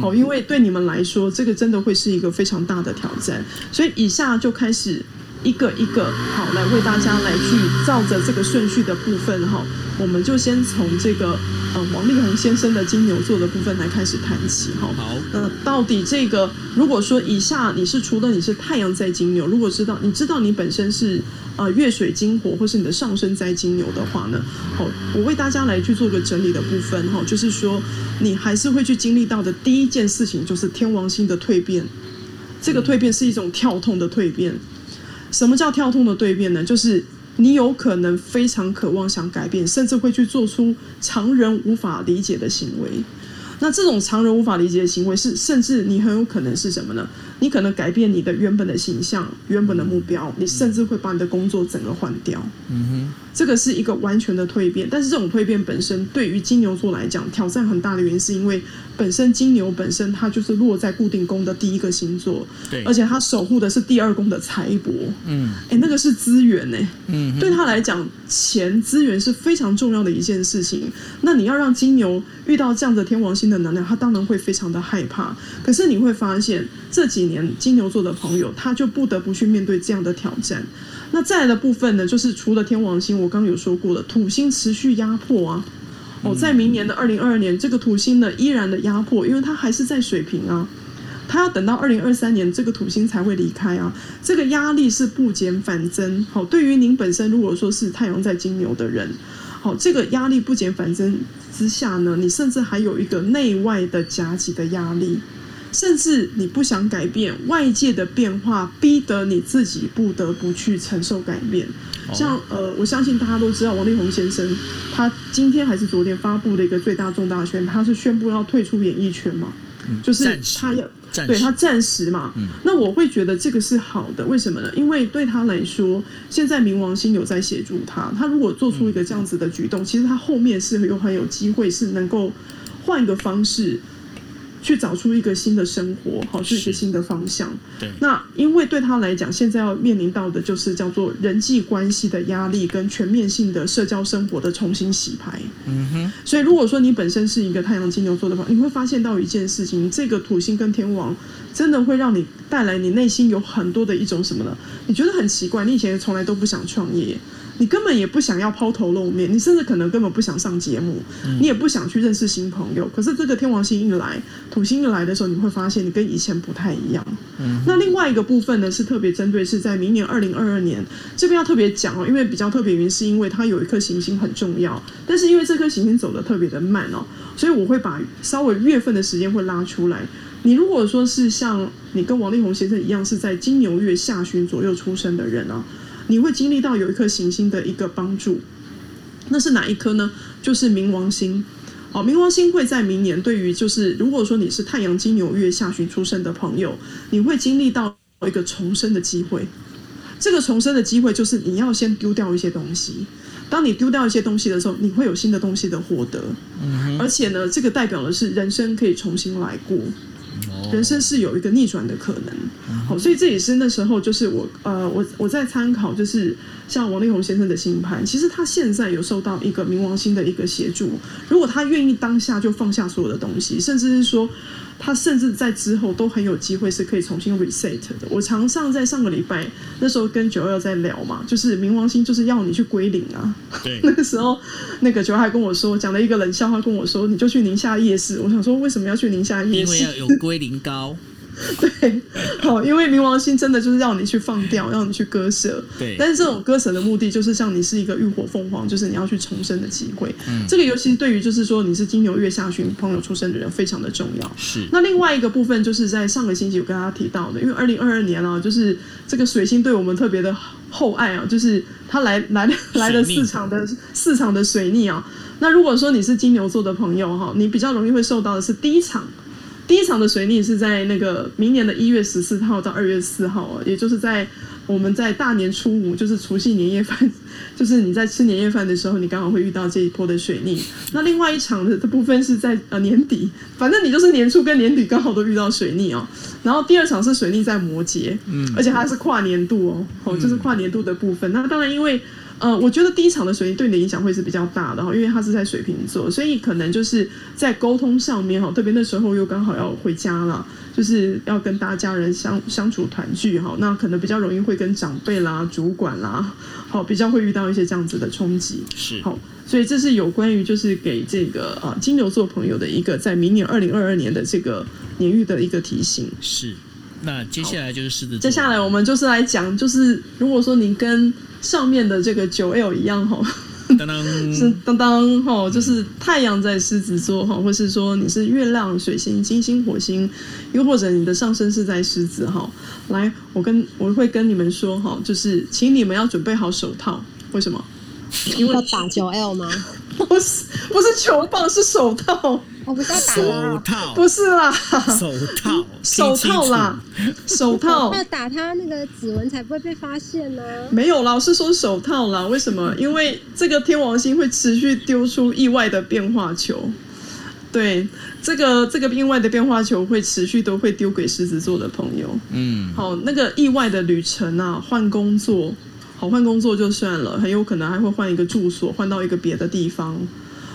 好，因为对你们来说，这个真的会是一个非常大的挑战。所以以下就开始一个一个好来为大家来去照着这个顺序的部分哈，我们就先从这个呃王力宏先生的金牛座的部分来开始谈起哈。好，那到底这个如果说以下你是除了你是太阳在金牛，如果知道你知道你本身是。呃，月水金火，或是你的上升在金牛的话呢，好，我为大家来去做个整理的部分哈，就是说你还是会去经历到的第一件事情，就是天王星的蜕变。这个蜕变是一种跳痛的蜕变。什么叫跳痛的蜕变呢？就是你有可能非常渴望想改变，甚至会去做出常人无法理解的行为。那这种常人无法理解的行为是，甚至你很有可能是什么呢？你可能改变你的原本的形象、原本的目标，你甚至会把你的工作整个换掉。嗯哼，这个是一个完全的蜕变。但是这种蜕变本身对于金牛座来讲挑战很大的原因，是因为本身金牛本身它就是落在固定宫的第一个星座，对，而且它守护的是第二宫的财帛。嗯，哎，那个是资源呢。嗯，对他来讲，钱资源是非常重要的一件事情。那你要让金牛遇到这样的天王星的能量，他当然会非常的害怕。可是你会发现，这几年金牛座的朋友，他就不得不去面对这样的挑战。那再来的部分呢，就是除了天王星，我刚刚有说过了，土星持续压迫啊。哦，在明年的二零二二年，这个土星呢依然的压迫，因为它还是在水平啊。它要等到二零二三年，这个土星才会离开啊。这个压力是不减反增。好，对于您本身如果说是太阳在金牛的人，好，这个压力不减反增之下呢，你甚至还有一个内外的夹击的压力，甚至你不想改变外界的变化，逼得你自己不得不去承受改变。像呃，我相信大家都知道王力宏先生，他今天还是昨天发布的一个最大重大宣，他是宣布要退出演艺圈嘛，就是他要。对他暂时嘛，那我会觉得这个是好的，为什么呢？因为对他来说，现在冥王星有在协助他，他如果做出一个这样子的举动，其实他后面是有很有机会是能够换一个方式，去找出一个新的生活，好，是一个新的方向。对。那因为对他来讲，现在要面临到的就是叫做人际关系的压力跟全面性的社交生活的重新洗牌。嗯哼。所以如果说你本身是一个太阳金牛座的话，你会发现到一件事情，这个土星跟天王真的会让你带来你内心有很多的一种什么呢？你觉得很奇怪，你以前从来都不想创业。你根本也不想要抛头露面，你甚至可能根本不想上节目，你也不想去认识新朋友。可是这个天王星一来，土星一来的时候，你会发现你跟以前不太一样。那另外一个部分呢，是特别针对是在明年二零二二年这边要特别讲哦，因为比较特别原因是因为它有一颗行星很重要，但是因为这颗行星走的特别的慢哦，所以我会把稍微月份的时间会拉出来。你如果说是像你跟王力宏先生一样是在金牛月下旬左右出生的人啊。你会经历到有一颗行星的一个帮助，那是哪一颗呢？就是冥王星。哦，冥王星会在明年对于就是如果说你是太阳金牛月下旬出生的朋友，你会经历到一个重生的机会。这个重生的机会就是你要先丢掉一些东西。当你丢掉一些东西的时候，你会有新的东西的获得。嗯，而且呢，这个代表的是人生可以重新来过。人生是有一个逆转的可能，好，所以这也是那时候就是我呃，我我在参考，就是像王力宏先生的星盘，其实他现在有受到一个冥王星的一个协助，如果他愿意当下就放下所有的东西，甚至是说。他甚至在之后都很有机会是可以重新 reset 的。我常常在上个礼拜那时候跟九二在聊嘛，就是冥王星就是要你去归零啊。对。那个时候，那个九二还跟我说，讲了一个冷笑话，跟我说，你就去宁夏夜市。我想说，为什么要去宁夏夜市？因为要有归零膏。对，好，因为冥王星真的就是让你去放掉，让你去割舍。对，但是这种割舍的目的，就是像你是一个浴火凤凰，就是你要去重生的机会。嗯，这个尤其对于就是说你是金牛月下旬朋友出生的人非常的重要。是。那另外一个部分，就是在上个星期我跟大家提到的，因为二零二二年啊，就是这个水星对我们特别的厚爱啊，就是它来来来了四场的四场的水逆啊。那如果说你是金牛座的朋友哈，你比较容易会受到的是第一场。第一场的水逆是在那个明年的一月十四号到二月四号啊，也就是在我们在大年初五，就是除夕年夜饭，就是你在吃年夜饭的时候，你刚好会遇到这一波的水逆。那另外一场的部分是在呃年底，反正你就是年初跟年底刚好都遇到水逆哦。然后第二场是水逆在摩羯，嗯，而且它是跨年度哦，哦，就是跨年度的部分。那当然因为。呃，我觉得第一场的水逆对你的影响会是比较大的哈，因为它是在水瓶座，所以可能就是在沟通上面哈，特别那时候又刚好要回家了，就是要跟大家人相相处团聚哈，那可能比较容易会跟长辈啦、主管啦，好，比较会遇到一些这样子的冲击。是好，所以这是有关于就是给这个呃金牛座朋友的一个在明年二零二二年的这个年运的一个提醒。是，那接下来就是狮子座。接下来我们就是来讲，就是如果说您跟上面的这个九 L 一样哈，是当当哈，就是太阳在狮子座哈，或是说你是月亮、水星、金星、火星，又或者你的上升是在狮子哈。来，我跟我会跟你们说哈，就是请你们要准备好手套，为什么？因为要打九 L 吗？不是，不是球棒，是手套。我不是要打手套，不是啦，手套，手套啦，手套。要打他那个指纹才不会被发现呢。没有，啦，我是说手套啦。为什么？因为这个天王星会持续丢出意外的变化球。对，这个这个意外的变化球会持续都会丢给狮子座的朋友。嗯，好，那个意外的旅程啊，换工作，好，换工作就算了，很有可能还会换一个住所，换到一个别的地方。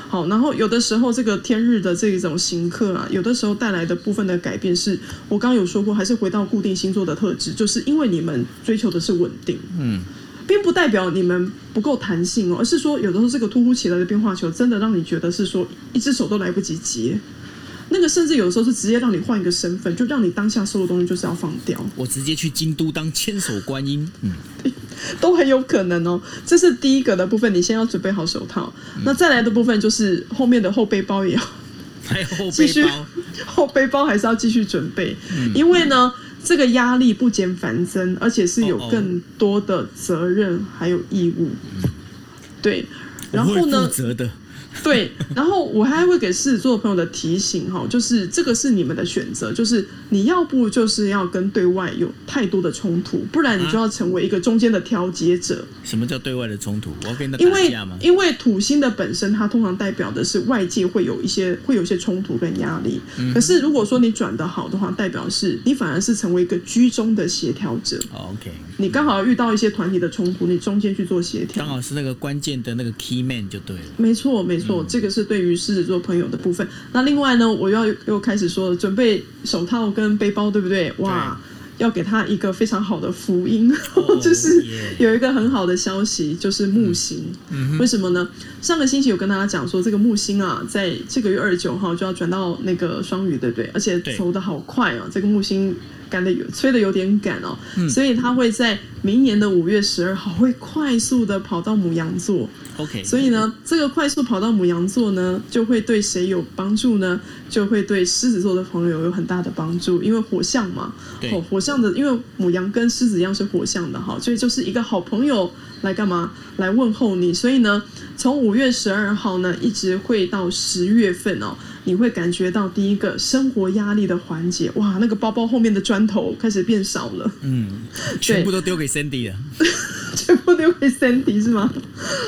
好，然后有的时候这个天日的这种行客啊，有的时候带来的部分的改变是，我刚刚有说过，还是回到固定星座的特质，就是因为你们追求的是稳定，嗯，并不代表你们不够弹性哦，而是说有的时候这个突如其来的变化球，真的让你觉得是说一只手都来不及接，那个甚至有的时候是直接让你换一个身份，就让你当下收的东西就是要放掉，我直接去京都当千手观音，嗯。都很有可能哦，这是第一个的部分，你先要准备好手套。嗯、那再来的部分就是后面的后背包也要，还有后背包，后背包还是要继续准备，嗯、因为呢，这个压力不减反增，而且是有更多的责任还有义务。对，然后呢？负责的。对，然后我还会给狮子座朋友的提醒哈，就是这个是你们的选择，就是你要不就是要跟对外有太多的冲突，不然你就要成为一个中间的调节者。什么叫对外的冲突？我要跟他打架吗？因为因为土星的本身，它通常代表的是外界会有一些会有一些冲突跟压力。嗯、可是如果说你转的好的话，代表是你反而是成为一个居中的协调者。OK，你刚好遇到一些团体的冲突，你中间去做协调，刚好是那个关键的那个 key man 就对了。没错，没错。这个是对于狮子座朋友的部分。那另外呢，我要又开始说了，准备手套跟背包，对不对？哇，要给他一个非常好的福音，哦、就是有一个很好的消息，就是木星。嗯、为什么呢？上个星期有跟大家讲说，这个木星啊，在这个月二十九号就要转到那个双鱼，对不对？而且走的好快啊，这个木星。赶的有催的有点赶哦，嗯、所以他会在明年的五月十二号会快速的跑到母羊座。OK，所以呢，这个快速跑到母羊座呢，就会对谁有帮助呢？就会对狮子座的朋友有很大的帮助，因为火象嘛，对哦，火象的，因为母羊跟狮子一样是火象的哈，所以就是一个好朋友来干嘛？来问候你。所以呢，从五月十二号呢，一直会到十月份哦。你会感觉到第一个生活压力的缓解，哇，那个包包后面的砖头开始变少了，嗯，全部都丢给 Cindy 了，全部丢给 Cindy 是吗？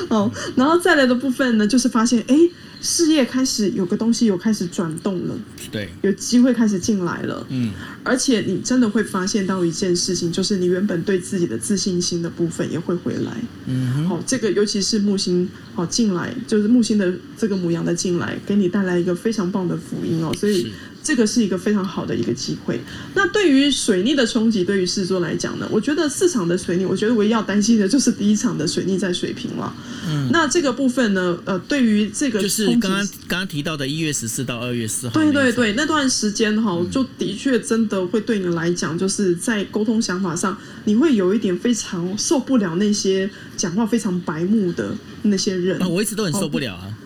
哦，然后再来的部分呢，就是发现，哎。事业开始有个东西有开始转动了，对，有机会开始进来了，嗯，而且你真的会发现到一件事情，就是你原本对自己的自信心的部分也会回来，嗯哼，好，这个尤其是木星好进来，就是木星的这个母羊的进来，给你带来一个非常棒的福音哦，所以。这个是一个非常好的一个机会。那对于水逆的冲击，对于狮子座来讲呢，我觉得四场的水逆，我觉得唯一要担心的就是第一场的水逆在水平了。嗯，那这个部分呢，呃，对于这个就是刚刚刚刚提到的一月十四到二月四号，对对对，那段时间哈，就的确真的会对你来讲，就是在沟通想法上，你会有一点非常受不了那些讲话非常白目的那些人。我一直都很受不了啊。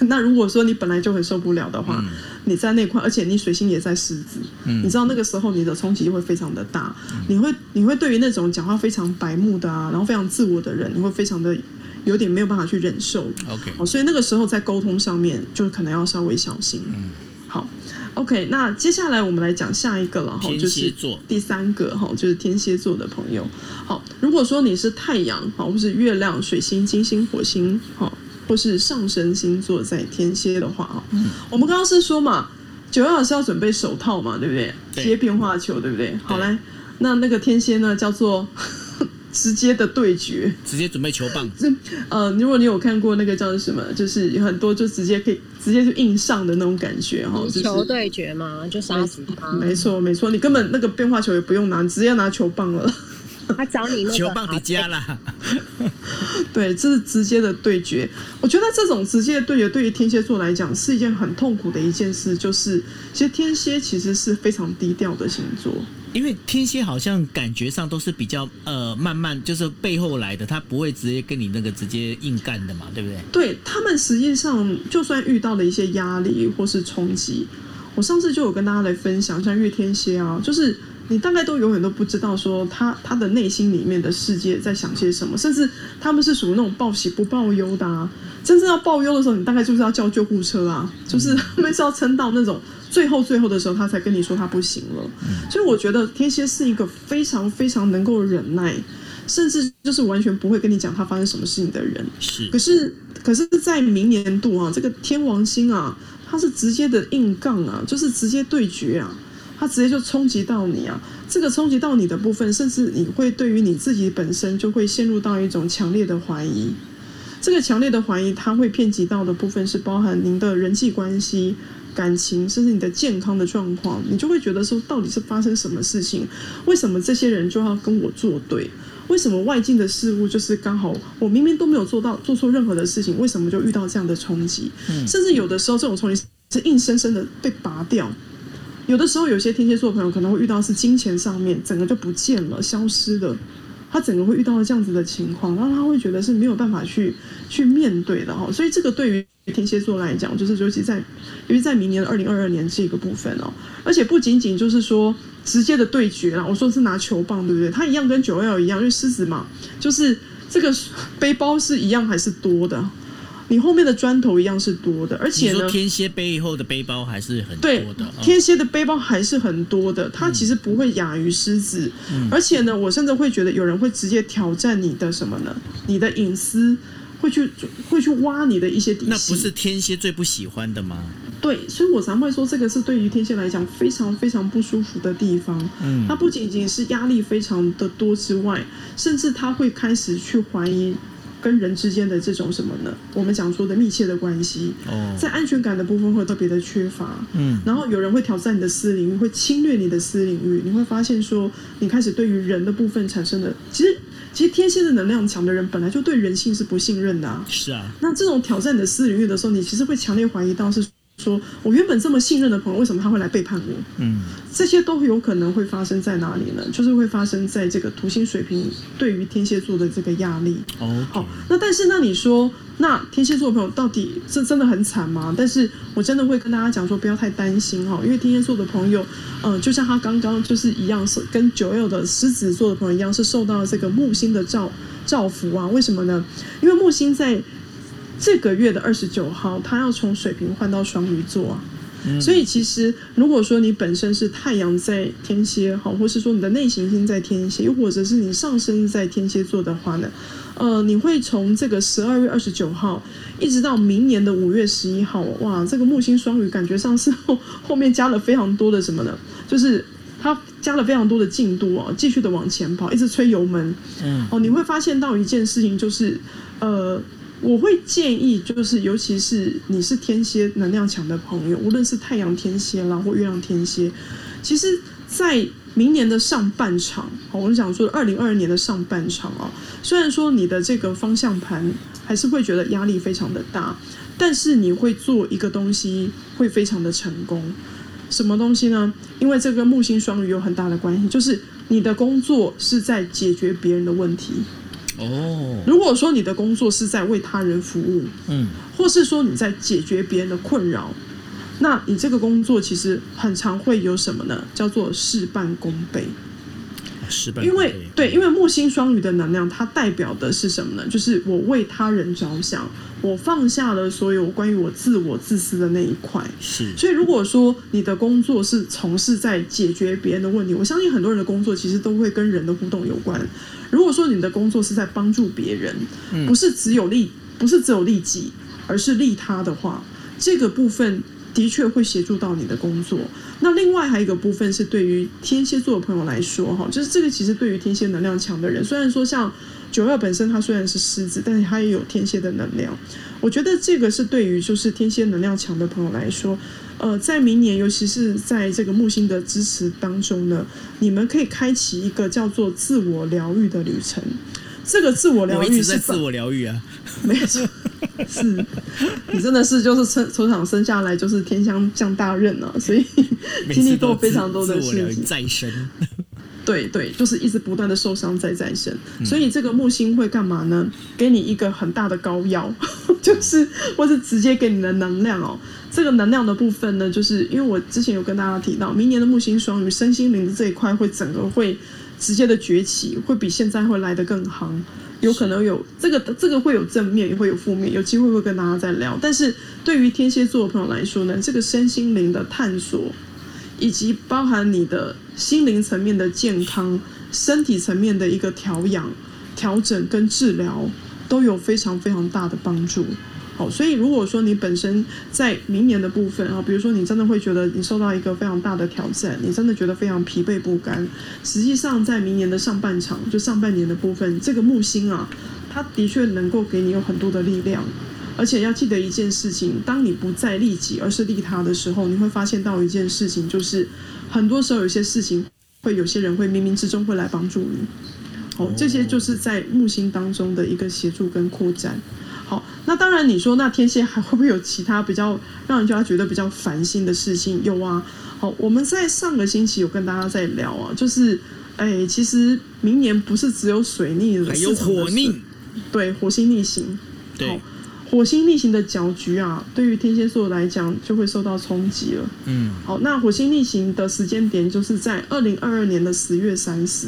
对，那如果说你本来就很受不了的话。嗯你在那块，而且你水星也在狮子，嗯、你知道那个时候你的冲击会非常的大，嗯、你会你会对于那种讲话非常白目的啊，然后非常自我的人，你会非常的有点没有办法去忍受。OK，哦，所以那个时候在沟通上面就可能要稍微小心。嗯，好，OK，那接下来我们来讲下一个了哈，就是第三个哈，就是天蝎座的朋友。好，如果说你是太阳好，或是月亮、水星、金星、火星，好。或是上升星座在天蝎的话啊，嗯、我们刚刚是说嘛，九月老师要准备手套嘛，对不对？贴对变化球，对不对？好来，那那个天蝎呢，叫做 直接的对决，直接准备球棒。呃，如果你有看过那个叫做什么，就是有很多就直接可以直接就硬上的那种感觉哈，就是球对决嘛，就杀死他。没错没错，你根本那个变化球也不用拿，你直接拿球棒了。他找你那个球棒的家啦，对，这是直接的对决。我觉得这种直接的对决，对于天蝎座来讲是一件很痛苦的一件事。就是，其实天蝎其实是非常低调的星座，因为天蝎好像感觉上都是比较呃慢慢，就是背后来的，他不会直接跟你那个直接硬干的嘛，对不对？对，他们实际上，就算遇到了一些压力或是冲击，我上次就有跟大家来分享，像月天蝎啊，就是。你大概都永远都不知道说他他的内心里面的世界在想些什么，甚至他们是属于那种报喜不报忧的啊。真正要报忧的时候，你大概就是要叫救护车啊，就是他们是要撑到那种最后最后的时候，他才跟你说他不行了。所以我觉得天蝎是一个非常非常能够忍耐，甚至就是完全不会跟你讲他发生什么事情的人。是，可是可是在明年度啊，这个天王星啊，它是直接的硬杠啊，就是直接对决啊。他直接就冲击到你啊！这个冲击到你的部分，甚至你会对于你自己本身就会陷入到一种强烈的怀疑。这个强烈的怀疑，它会遍及到的部分是包含您的人际关系、感情，甚至你的健康的状况。你就会觉得说，到底是发生什么事情？为什么这些人就要跟我作对？为什么外境的事物就是刚好我明明都没有做到做错任何的事情，为什么就遇到这样的冲击？甚至有的时候，这种冲击是硬生生的被拔掉。有的时候，有些天蝎座朋友可能会遇到是金钱上面整个就不见了、消失了，他整个会遇到这样子的情况，然后他会觉得是没有办法去去面对的哈。所以这个对于天蝎座来讲，就是尤其在尤其在明年二零二二年这个部分哦，而且不仅仅就是说直接的对决啦，我说是拿球棒对不对？他一样跟九幺一样，因为狮子嘛，就是这个背包是一样还是多的。你后面的砖头一样是多的，而且呢，天蝎背后的背包还是很多对的。天蝎的背包还是很多的，它其实不会亚于狮子，嗯、而且呢，我甚至会觉得有人会直接挑战你的什么呢？你的隐私，会去会去挖你的一些底细。那不是天蝎最不喜欢的吗？对，所以我常会说，这个是对于天蝎来讲非常非常不舒服的地方。嗯，它不仅仅是压力非常的多之外，甚至他会开始去怀疑跟人之间的这种什么呢？我们讲说的密切的关系。哦，在安全感的部分会特别的缺乏。嗯，然后有人会挑战你的私领域，会侵略你的私领域，你会发现说，你开始对于人的部分产生的，其实其实天蝎的能量强的人本来就对人性是不信任的啊。是啊，那这种挑战你的私领域的时候，你其实会强烈怀疑到是。说我原本这么信任的朋友，为什么他会来背叛我？嗯，这些都有可能会发生在哪里呢？就是会发生在这个土星水平对于天蝎座的这个压力。哦，好，那但是那你说，那天蝎座的朋友到底是真的很惨吗？但是我真的会跟大家讲说，不要太担心哈，因为天蝎座的朋友，嗯、呃，就像他刚刚就是一样，是跟九六的狮子座的朋友一样，是受到这个木星的照照拂啊。为什么呢？因为木星在。这个月的二十九号，他要从水瓶换到双鱼座啊，嗯、所以其实如果说你本身是太阳在天蝎，好，或是说你的内行星在天蝎，又或者是你上升在天蝎座的话呢，呃，你会从这个十二月二十九号一直到明年的五月十一号，哇，这个木星双鱼感觉上是后后面加了非常多的什么呢？就是它加了非常多的进度哦，继续的往前跑，一直吹油门，嗯，哦，你会发现到一件事情就是，呃。我会建议，就是尤其是你是天蝎能量强的朋友，无论是太阳天蝎啦或月亮天蝎，其实，在明年的上半场，我们讲说二零二二年的上半场啊，虽然说你的这个方向盘还是会觉得压力非常的大，但是你会做一个东西会非常的成功。什么东西呢？因为这个木星双鱼有很大的关系，就是你的工作是在解决别人的问题。哦，如果说你的工作是在为他人服务，嗯，或是说你在解决别人的困扰，那你这个工作其实很常会有什么呢？叫做事半功倍。事半。因为对，因为木星双鱼的能量，它代表的是什么呢？就是我为他人着想。我放下了所有关于我自我自私的那一块，是。所以如果说你的工作是从事在解决别人的问题，我相信很多人的工作其实都会跟人的互动有关。如果说你的工作是在帮助别人，不是只有利，不是只有利己，而是利他的话，这个部分的确会协助到你的工作。那另外还有一个部分是对于天蝎座的朋友来说，哈，就是这个其实对于天蝎能量强的人，虽然说像。九月本身它虽然是狮子，但是它也有天蝎的能量。我觉得这个是对于就是天蝎能量强的朋友来说，呃，在明年，尤其是在这个木星的支持当中呢，你们可以开启一个叫做自我疗愈的旅程。这个自我疗愈是自我疗愈啊，没错，是。你真的是就是从从小生下来就是天将降大任啊，所以 经历过非常多的事情，再生。对对，就是一直不断的受伤再再生，所以这个木星会干嘛呢？给你一个很大的膏药，就是或是直接给你的能量哦。这个能量的部分呢，就是因为我之前有跟大家提到，明年的木星双鱼身心灵的这一块会整个会直接的崛起，会比现在会来得更好，有可能有这个这个会有正面也会有负面，有机会会跟大家再聊。但是对于天蝎座的朋友来说呢，这个身心灵的探索。以及包含你的心灵层面的健康、身体层面的一个调养、调整跟治疗，都有非常非常大的帮助。好，所以如果说你本身在明年的部分啊，比如说你真的会觉得你受到一个非常大的挑战，你真的觉得非常疲惫不甘，实际上在明年的上半场，就上半年的部分，这个木星啊，它的确能够给你有很多的力量。而且要记得一件事情，当你不再利己，而是利他的时候，你会发现到一件事情，就是很多时候有些事情会有些人会冥冥之中会来帮助你。好，这些就是在木星当中的一个协助跟扩展。好，那当然你说那天蝎还会不会有其他比较让人家觉得比较烦心的事情？有啊。好，我们在上个星期有跟大家在聊啊，就是哎，其实明年不是只有水逆了，还有火逆，对，火星逆行，对。火星逆行的搅局啊，对于天蝎座来讲就会受到冲击了。嗯，好，那火星逆行的时间点就是在二零二二年的十月三十。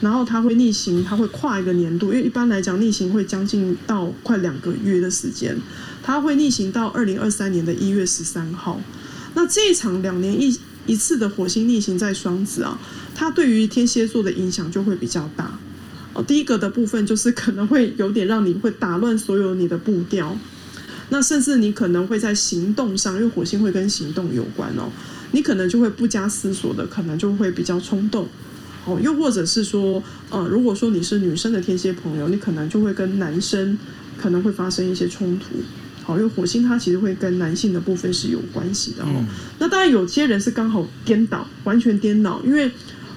然后它会逆行，它会跨一个年度，因为一般来讲逆行会将近到快两个月的时间，它会逆行到二零二三年的一月十三号。那这一场两年一一次的火星逆行在双子啊，它对于天蝎座的影响就会比较大。哦，第一个的部分就是可能会有点让你会打乱所有你的步调，那甚至你可能会在行动上，因为火星会跟行动有关哦，你可能就会不加思索的，可能就会比较冲动。哦，又或者是说，呃，如果说你是女生的天蝎朋友，你可能就会跟男生可能会发生一些冲突。好，因为火星它其实会跟男性的部分是有关系的哦。嗯、那当然有些人是刚好颠倒，完全颠倒。因为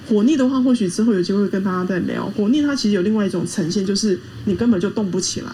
火逆的话，或许之后有机会跟大家再聊。火逆它其实有另外一种呈现，就是你根本就动不起来。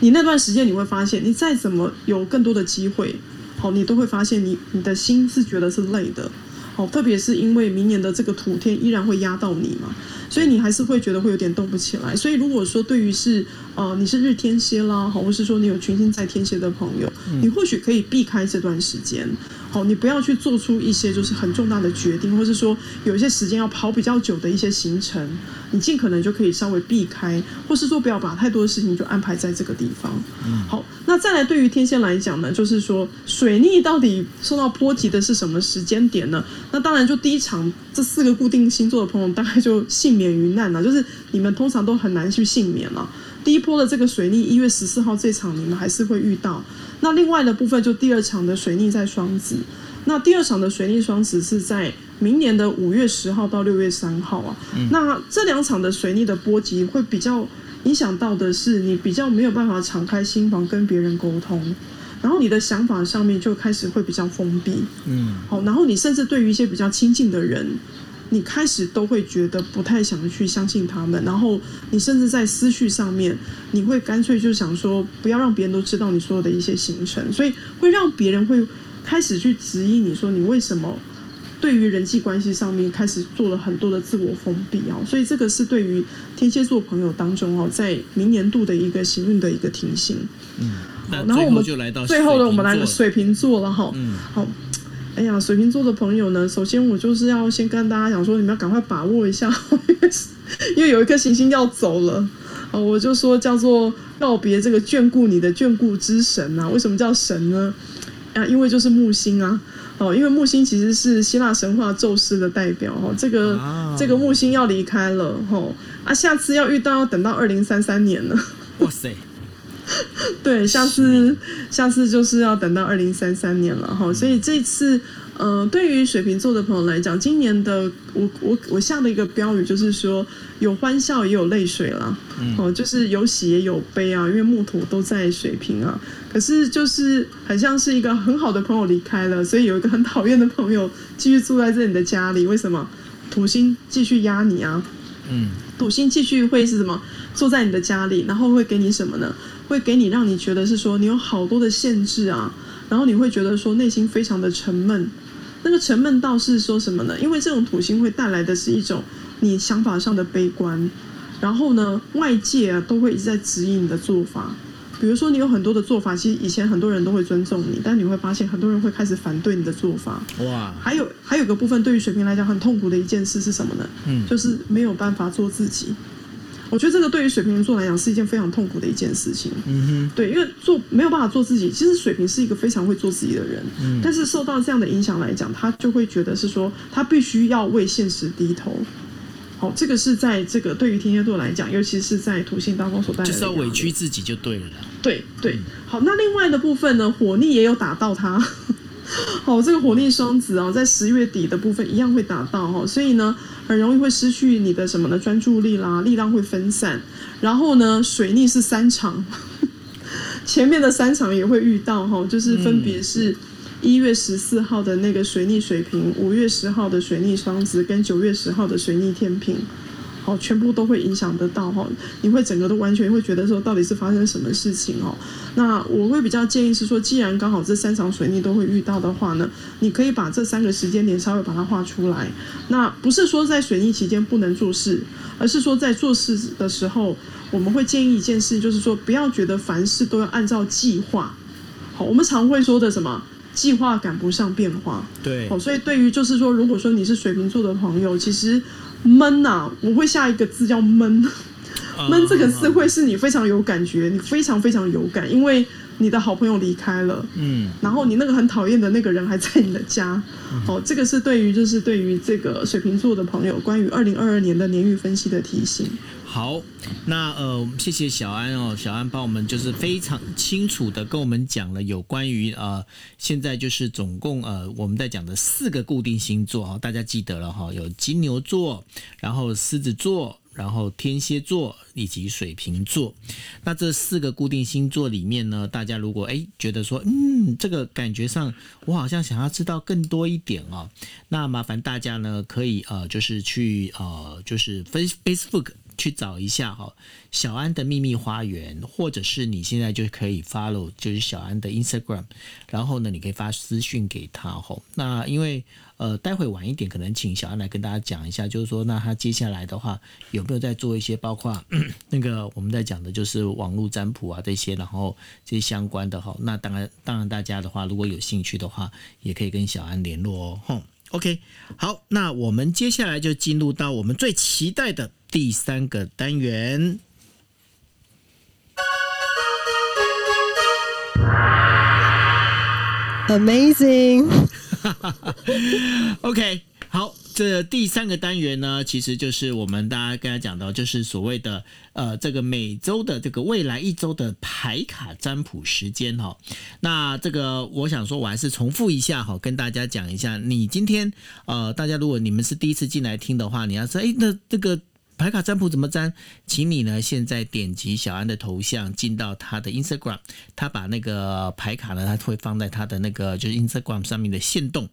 你那段时间你会发现，你再怎么有更多的机会，好，你都会发现你你的心是觉得是累的。好，特别是因为明年的这个土天依然会压到你嘛，所以你还是会觉得会有点动不起来。所以如果说对于是呃你是日天蝎啦，好，或是说你有群星在天蝎的朋友，你或许可以避开这段时间。好，你不要去做出一些就是很重大的决定，或是说有一些时间要跑比较久的一些行程，你尽可能就可以稍微避开，或是说不要把太多的事情就安排在这个地方。好，那再来对于天蝎来讲呢，就是说水逆到底受到波及的是什么时间点呢？那当然就第一场这四个固定星座的朋友大概就幸免于难了，就是你们通常都很难去幸免了。第一波的这个水逆一月十四号这场你们还是会遇到。那另外的部分就第二场的水逆在双子，那第二场的水逆双子是在明年的五月十号到六月三号啊。嗯、那这两场的水逆的波及会比较影响到的是你比较没有办法敞开心房跟别人沟通，然后你的想法上面就开始会比较封闭。嗯，好，然后你甚至对于一些比较亲近的人。你开始都会觉得不太想去相信他们，然后你甚至在思绪上面，你会干脆就想说不要让别人都知道你所有的一些行程，所以会让别人会开始去质疑你说你为什么对于人际关系上面开始做了很多的自我封闭啊，所以这个是对于天蝎座朋友当中哦，在明年度的一个行运的一个提醒。嗯，然后我们就来到最后的我们来个水瓶座了哈。嗯，好。哎呀，水瓶座的朋友呢，首先我就是要先跟大家讲说，你们要赶快把握一下，因为有一颗行星要走了，哦，我就说叫做告别这个眷顾你的眷顾之神啊。为什么叫神呢？啊，因为就是木星啊，哦，因为木星其实是希腊神话宙斯的代表哦，这个这个木星要离开了，哦啊，下次要遇到要等到二零三三年了。哇塞！对，下次下次就是要等到二零三三年了哈，所以这次，呃，对于水瓶座的朋友来讲，今年的我我我下的一个标语就是说，有欢笑也有泪水啦，哦，就是有喜也有悲啊，因为木土都在水瓶啊，可是就是很像是一个很好的朋友离开了，所以有一个很讨厌的朋友继续住在这里的家里，为什么？土星继续压你啊，嗯，土星继续会是什么？坐在你的家里，然后会给你什么呢？会给你让你觉得是说你有好多的限制啊，然后你会觉得说内心非常的沉闷。那个沉闷倒是说什么呢？因为这种土星会带来的是一种你想法上的悲观，然后呢，外界啊都会一直在指引你的做法。比如说你有很多的做法，其实以前很多人都会尊重你，但你会发现很多人会开始反对你的做法。哇！还有还有个部分，对于水瓶来讲很痛苦的一件事是什么呢？嗯，就是没有办法做自己。我觉得这个对于水瓶座来讲是一件非常痛苦的一件事情。嗯哼，对，因为做没有办法做自己，其实水瓶是一个非常会做自己的人。嗯，但是受到这样的影响来讲，他就会觉得是说他必须要为现实低头。好，这个是在这个对于天蝎座来讲，尤其是在土星当中所带来的，就是要委屈自己就对了。对对，好，那另外的部分呢，火逆也有打到他。好，这个火逆双子啊，在十月底的部分一样会打到哈，所以呢，很容易会失去你的什么呢？专注力啦，力量会分散。然后呢，水逆是三场，前面的三场也会遇到哈，就是分别是一月十四号的那个水逆水瓶，五月十号的水逆双子，跟九月十号的水逆天秤。哦，全部都会影响得到哈，你会整个都完全会觉得说，到底是发生什么事情哦？那我会比较建议是说，既然刚好这三场水逆都会遇到的话呢，你可以把这三个时间点稍微把它画出来。那不是说在水逆期间不能做事，而是说在做事的时候，我们会建议一件事，就是说不要觉得凡事都要按照计划。好，我们常会说的什么？计划赶不上变化。对。哦，所以对于就是说，如果说你是水瓶座的朋友，其实。闷呐、啊，我会下一个字叫闷。闷这个字会是你非常有感觉，你非常非常有感，因为你的好朋友离开了，嗯，然后你那个很讨厌的那个人还在你的家，嗯、哦，这个是对于就是对于这个水瓶座的朋友关于二零二二年的年运分析的提醒。好，那呃，谢谢小安哦，小安帮我们就是非常清楚的跟我们讲了有关于呃，现在就是总共呃我们在讲的四个固定星座啊，大家记得了哈，有金牛座，然后狮子座。然后天蝎座以及水瓶座，那这四个固定星座里面呢，大家如果诶觉得说，嗯，这个感觉上我好像想要知道更多一点哦，那麻烦大家呢可以呃就是去呃就是 Face Facebook。去找一下哈，小安的秘密花园，或者是你现在就可以 follow，就是小安的 Instagram，然后呢，你可以发私讯给他哈。那因为呃，待会晚一点可能请小安来跟大家讲一下，就是说，那他接下来的话有没有在做一些包括 那个我们在讲的就是网络占卜啊这些，然后这些相关的哈。那当然，当然大家的话如果有兴趣的话，也可以跟小安联络哦。哼，OK，好，那我们接下来就进入到我们最期待的。第三个单元，Amazing，OK，好，这第三个单元呢，其实就是我们大家刚才讲到，就是所谓的呃，这个每周的这个未来一周的排卡占卜时间哈。那这个我想说，我还是重复一下哈，跟大家讲一下。你今天呃，大家如果你们是第一次进来听的话，你要说，哎，那这个。牌卡占卜怎么占？请你呢现在点击小安的头像，进到他的 Instagram，他把那个牌卡呢，他会放在他的那个就是 Instagram 上面的线动。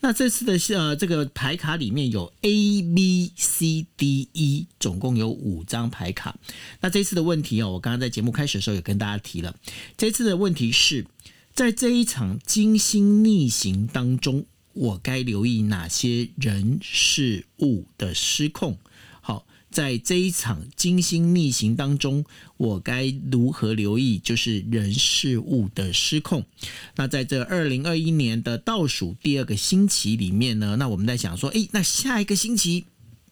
那这次的呃这个牌卡里面有 A B C D E，总共有五张牌卡。那这次的问题哦，我刚刚在节目开始的时候有跟大家提了，这次的问题是在这一场金星逆行当中，我该留意哪些人事物的失控？在这一场金星逆行当中，我该如何留意？就是人事物的失控。那在这二零二一年的倒数第二个星期里面呢，那我们在想说，诶，那下一个星期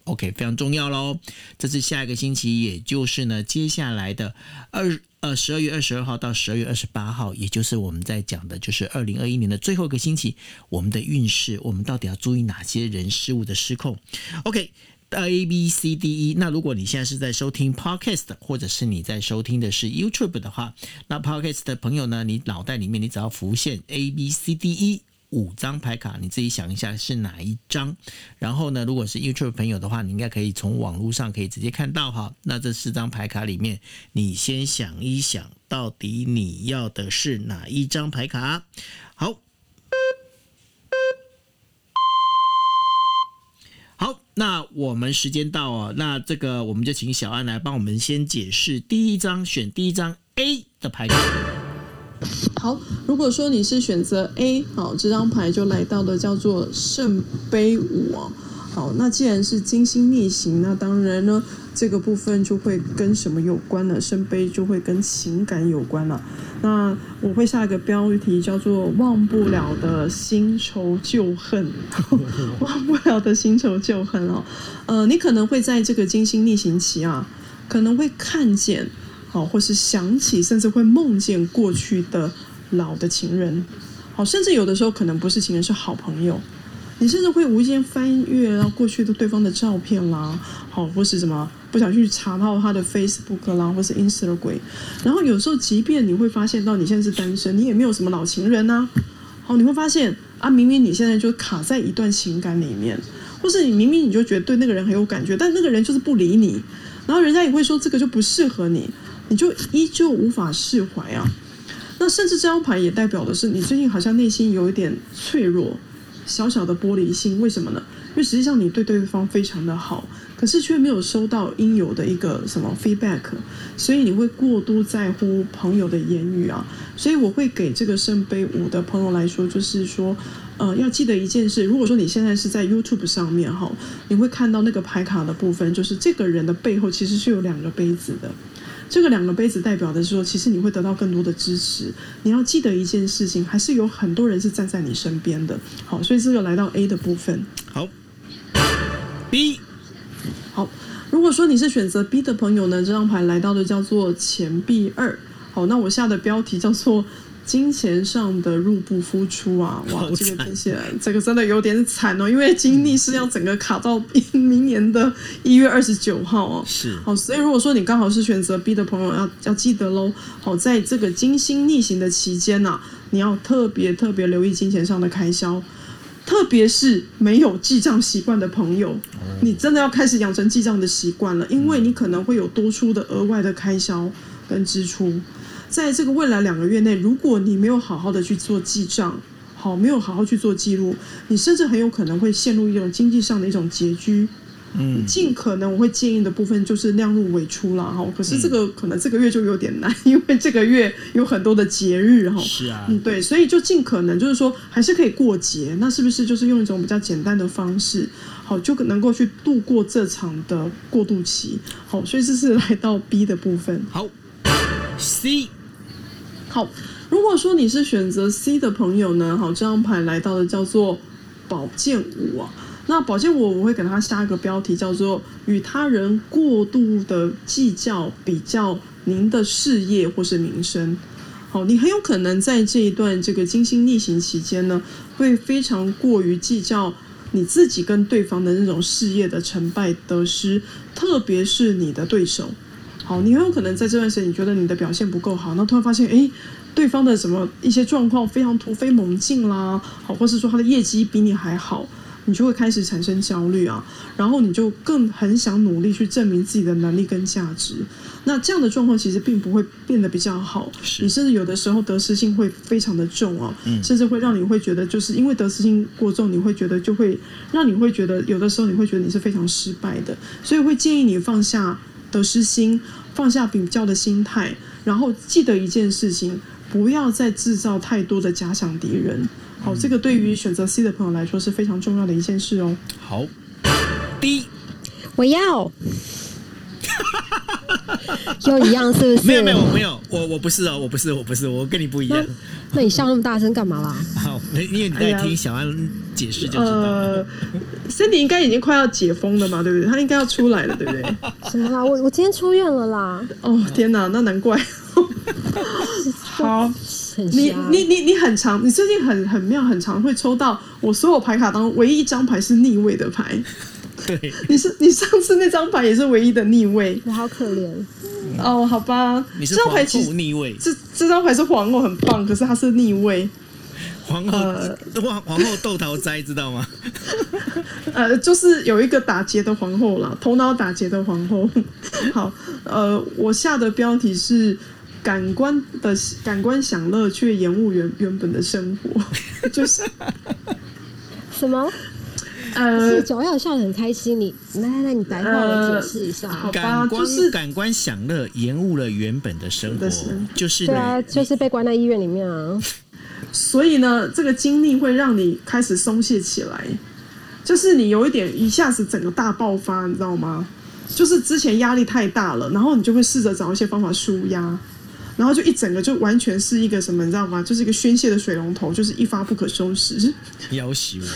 ，OK，非常重要喽。这是下一个星期，也就是呢，接下来的二呃十二月二十二号到十二月二十八号，也就是我们在讲的，就是二零二一年的最后一个星期，我们的运势，我们到底要注意哪些人事物的失控？OK。A B C D E。那如果你现在是在收听 Podcast，或者是你在收听的是 YouTube 的话，那 Podcast 的朋友呢，你脑袋里面你只要浮现 A B C D E 五张牌卡，你自己想一下是哪一张。然后呢，如果是 YouTube 朋友的话，你应该可以从网络上可以直接看到哈。那这四张牌卡里面，你先想一想，到底你要的是哪一张牌卡？好。那我们时间到哦，那这个我们就请小安来帮我们先解释第一张，选第一张 A 的牌。好，如果说你是选择 A，好，这张牌就来到了叫做圣杯五哦。好，那既然是精心逆行，那当然呢，这个部分就会跟什么有关呢？圣杯就会跟情感有关了。那我会下一个标题叫做“忘不了的新仇旧恨”，忘不了的新仇旧恨哦。呃，你可能会在这个金星逆行期啊，可能会看见，好，或是想起，甚至会梦见过去的老的情人，好，甚至有的时候可能不是情人，是好朋友。你甚至会无意间翻阅到过去的对方的照片啦，好，或是什么不想去查到他的 Facebook 啦，或是 Instagram。然后有时候，即便你会发现到你现在是单身，你也没有什么老情人呐，好，你会发现啊，明明你现在就卡在一段情感里面，或是你明明你就觉得对那个人很有感觉，但那个人就是不理你，然后人家也会说这个就不适合你，你就依旧无法释怀啊。那甚至这张牌也代表的是你最近好像内心有一点脆弱。小小的玻璃心，为什么呢？因为实际上你对对方非常的好，可是却没有收到应有的一个什么 feedback，所以你会过度在乎朋友的言语啊。所以我会给这个圣杯五的朋友来说，就是说，呃，要记得一件事，如果说你现在是在 YouTube 上面哈，你会看到那个牌卡的部分，就是这个人的背后其实是有两个杯子的。这个两个杯子代表的是说，其实你会得到更多的支持。你要记得一件事情，还是有很多人是站在你身边的。好，所以这个来到 A 的部分。好，B 好，如果说你是选择 B 的朋友呢，这张牌来到的叫做钱币二。好，那我下的标题叫做。金钱上的入不敷出啊，哇，这个听起来这个真的有点惨哦，因为金逆是要整个卡到明年的一月二十九号哦。是，好，所以如果说你刚好是选择 B 的朋友，要要记得喽。好，在这个金星逆行的期间呢，你要特别特别留意金钱上的开销，特别是没有记账习惯的朋友，你真的要开始养成记账的习惯了，因为你可能会有多出的额外的开销跟支出。在这个未来两个月内，如果你没有好好的去做记账，好，没有好好去做记录，你甚至很有可能会陷入一种经济上的一种拮据。嗯，尽可能我会建议的部分就是量入为出了哈。可是这个可能这个月就有点难，因为这个月有很多的节日哈。是啊，嗯，对，所以就尽可能就是说还是可以过节，那是不是就是用一种比较简单的方式，好，就能够去度过这场的过渡期。好，所以这是来到 B 的部分。好，C。好，如果说你是选择 C 的朋友呢，好，这张牌来到的叫做宝剑五啊。那宝剑五我会给他下一个标题，叫做与他人过度的计较比较您的事业或是名声。好，你很有可能在这一段这个金星逆行期间呢，会非常过于计较你自己跟对方的那种事业的成败得失，特别是你的对手。好，你很有可能在这段时间，你觉得你的表现不够好，那突然发现，哎，对方的什么一些状况非常突飞猛进啦，好，或是说他的业绩比你还好，你就会开始产生焦虑啊，然后你就更很想努力去证明自己的能力跟价值。那这样的状况其实并不会变得比较好，你甚至有的时候得失心会非常的重哦，甚至会让你会觉得，就是因为得失心过重，你会觉得就会让你会觉得有的时候你会觉得你是非常失败的，所以会建议你放下。得失心，放下比较的心态，然后记得一件事情，不要再制造太多的假想敌人。好，这个对于选择 C 的朋友来说是非常重要的一件事哦。好，D，我要。又一样是不是？没有没有没有，我我不是哦，我不是我不是，我跟你不一样。那你笑那么大声干嘛啦？好，因为你在听小安解释就知道。呃，Cindy 应该已经快要解封了嘛，对不对？他应该要出来了，对不对？什么啦？我我今天出院了啦。哦天哪，那难怪。好，你你你你很长，你最近很很妙，很常会抽到我所有牌卡当中唯一一张牌是逆位的牌。对，你是你上次那张牌也是唯一的逆位，我好可怜。哦，好吧，你是皇后逆位，这这张牌是皇后很棒，可是它是逆位。皇后皇皇后豆桃斋知道吗？呃，就是有一个打劫的皇后啦，头脑打劫的皇后。好，呃，我下的标题是感官的感官享乐，却延误原原本的生活，就是什么？呃，九要笑得很开心，你来来来，你白话来解释一下。感官就是感官享乐延误了原本的生活，就是对啊，就是被关在医院里面啊。所以呢，这个经历会让你开始松懈起来，就是你有一点一下子整个大爆发，你知道吗？就是之前压力太大了，然后你就会试着找一些方法舒压，然后就一整个就完全是一个什么，你知道吗？就是一个宣泄的水龙头，就是一发不可收拾。要挟我。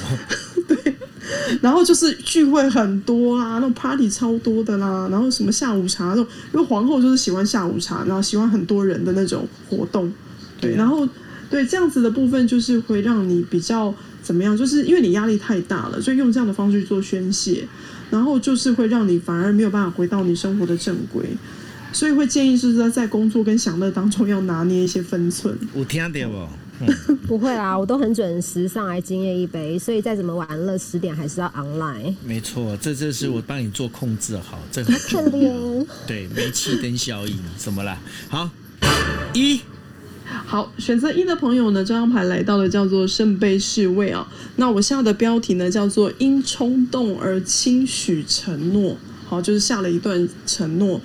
对。然后就是聚会很多啦，那种 party 超多的啦，然后什么下午茶那种，因为皇后就是喜欢下午茶，然后喜欢很多人的那种活动，对，然后对这样子的部分就是会让你比较怎么样，就是因为你压力太大了，所以用这样的方式去做宣泄，然后就是会让你反而没有办法回到你生活的正轨，所以会建议是在在工作跟享乐当中要拿捏一些分寸。有听到不？嗯、不会啦，我都很准时上来今夜一杯，所以再怎么玩乐，十点还是要 online。没错，这这是我帮你做控制好，这很可怜。对，煤气灯效应，怎么啦？好，一，好，选择一的朋友呢，这张牌来到了叫做圣杯侍卫啊。那我下的标题呢叫做因冲动而轻许承诺，好，就是下了一段承诺。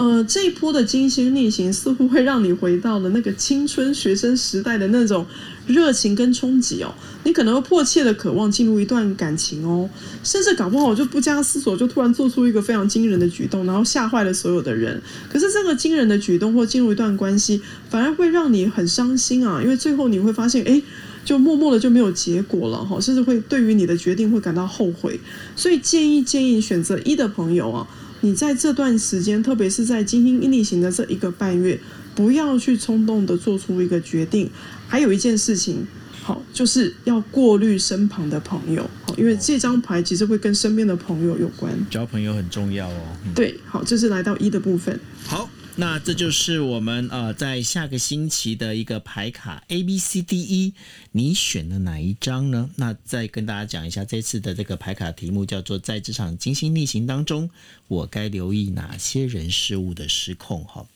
呃，这一波的金星逆行似乎会让你回到了那个青春学生时代的那种热情跟冲击哦。你可能会迫切的渴望进入一段感情哦，甚至搞不好就不加思索就突然做出一个非常惊人的举动，然后吓坏了所有的人。可是这个惊人的举动或进入一段关系，反而会让你很伤心啊，因为最后你会发现，哎，就默默的就没有结果了哈，甚至会对于你的决定会感到后悔。所以建议建议选择一的朋友啊，你在这段时间，特别是在金星逆行的这一个半月，不要去冲动的做出一个决定。还有一件事情。好，就是要过滤身旁的朋友，好，因为这张牌其实会跟身边的朋友有关，交朋友很重要哦。嗯、对，好，这是来到一的部分。好。那这就是我们呃在下个星期的一个牌卡 A B C D E，你选了哪一张呢？那再跟大家讲一下这次的这个牌卡题目叫做在这场金星逆行当中，我该留意哪些人事物的失控？哈，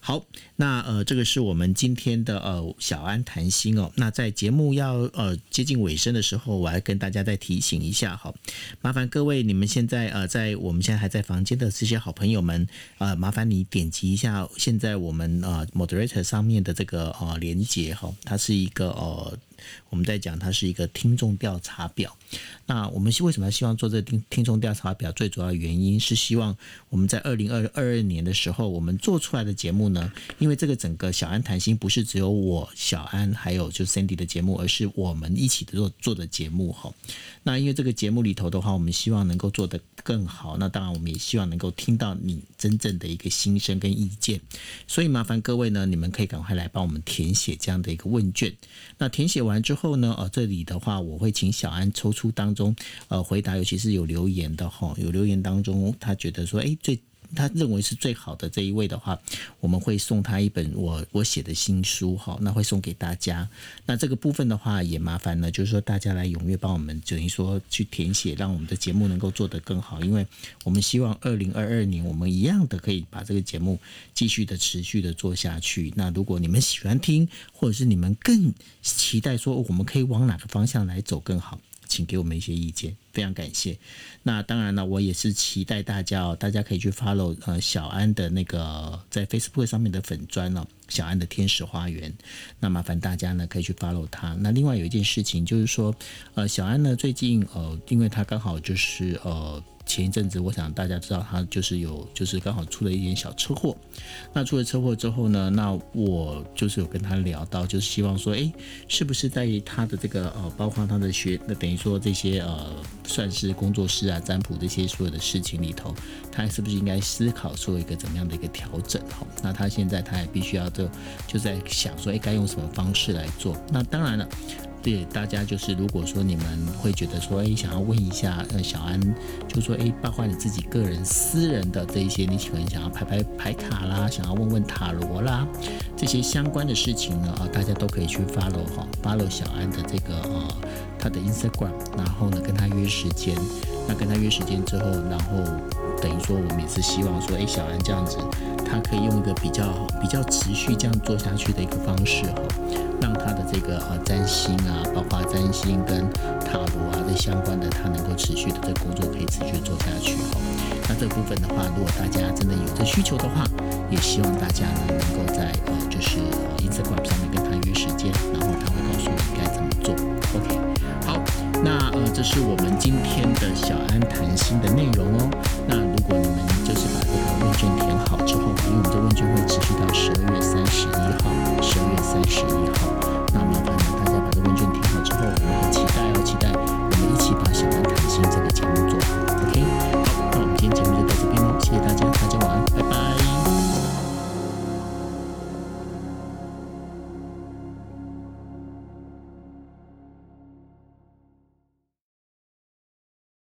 好，那呃这个是我们今天的呃小安谈心哦。那在节目要呃接近尾声的时候，我还跟大家再提醒一下哈，麻烦各位你们现在呃在我们现在还在房间的这些好朋友们呃麻烦你点击一下。那现在我们呃 moderator 上面的这个呃连接哈，它是一个呃。我们在讲，它是一个听众调查表。那我们为什么要希望做这个听听众调查表？最主要原因是希望我们在二零二二年的时候，我们做出来的节目呢，因为这个整个小安谈心不是只有我小安还有就 Sandy 的节目，而是我们一起做做的节目哈。那因为这个节目里头的话，我们希望能够做得更好。那当然，我们也希望能够听到你真正的一个心声跟意见。所以麻烦各位呢，你们可以赶快来帮我们填写这样的一个问卷。那填写完。之后呢，呃，这里的话，我会请小安抽出当中，呃，回答，尤其是有留言的哈，有留言当中，他觉得说，哎，最。他认为是最好的这一位的话，我们会送他一本我我写的新书哈，那会送给大家。那这个部分的话也麻烦呢，就是说大家来踊跃帮我们，等于说去填写，让我们的节目能够做得更好。因为我们希望二零二二年我们一样的可以把这个节目继续的持续的做下去。那如果你们喜欢听，或者是你们更期待说我们可以往哪个方向来走更好，请给我们一些意见，非常感谢。那当然了，我也是期待大家哦，大家可以去 follow 呃小安的那个在 Facebook 上面的粉砖哦，小安的天使花园。那麻烦大家呢可以去 follow 他。那另外有一件事情就是说，呃，小安呢最近呃，因为他刚好就是呃。前一阵子，我想大家知道他就是有，就是刚好出了一点小车祸。那出了车祸之后呢，那我就是有跟他聊到，就是希望说，诶，是不是在于他的这个呃，包括他的学，那等于说这些呃，算是工作室啊、占卜这些所有的事情里头，他是不是应该思考做一个怎么样的一个调整？哈，那他现在他也必须要就就在想说，诶，该用什么方式来做？那当然了。对大家就是，如果说你们会觉得说，哎，想要问一下，呃，小安，就说，哎，包括你自己个人私人的这一些，你喜欢想要排排牌卡啦，想要问问塔罗啦，这些相关的事情呢，啊，大家都可以去 follow 哈，follow 小安的这个呃，他的 Instagram，然后呢跟他约时间，那跟他约时间之后，然后等于说我们也是希望说，哎，小安这样子，他可以用一个比较比较持续这样做下去的一个方式哈。让他的这个呃占星啊，包括占星跟塔罗啊这相关的，他能够持续的这工作可以持续做下去哈。那这部分的话，如果大家真的有这需求的话，也希望大家呢能够在呃就是银色馆上面跟他约时间，然后他会告诉你该怎么做。OK，好，那呃这是我们今天的小安谈心的内容哦。那如果你们就是把这个问卷填好之后，因为我们这问卷会持续到十二月三十一号。十二月三十一号。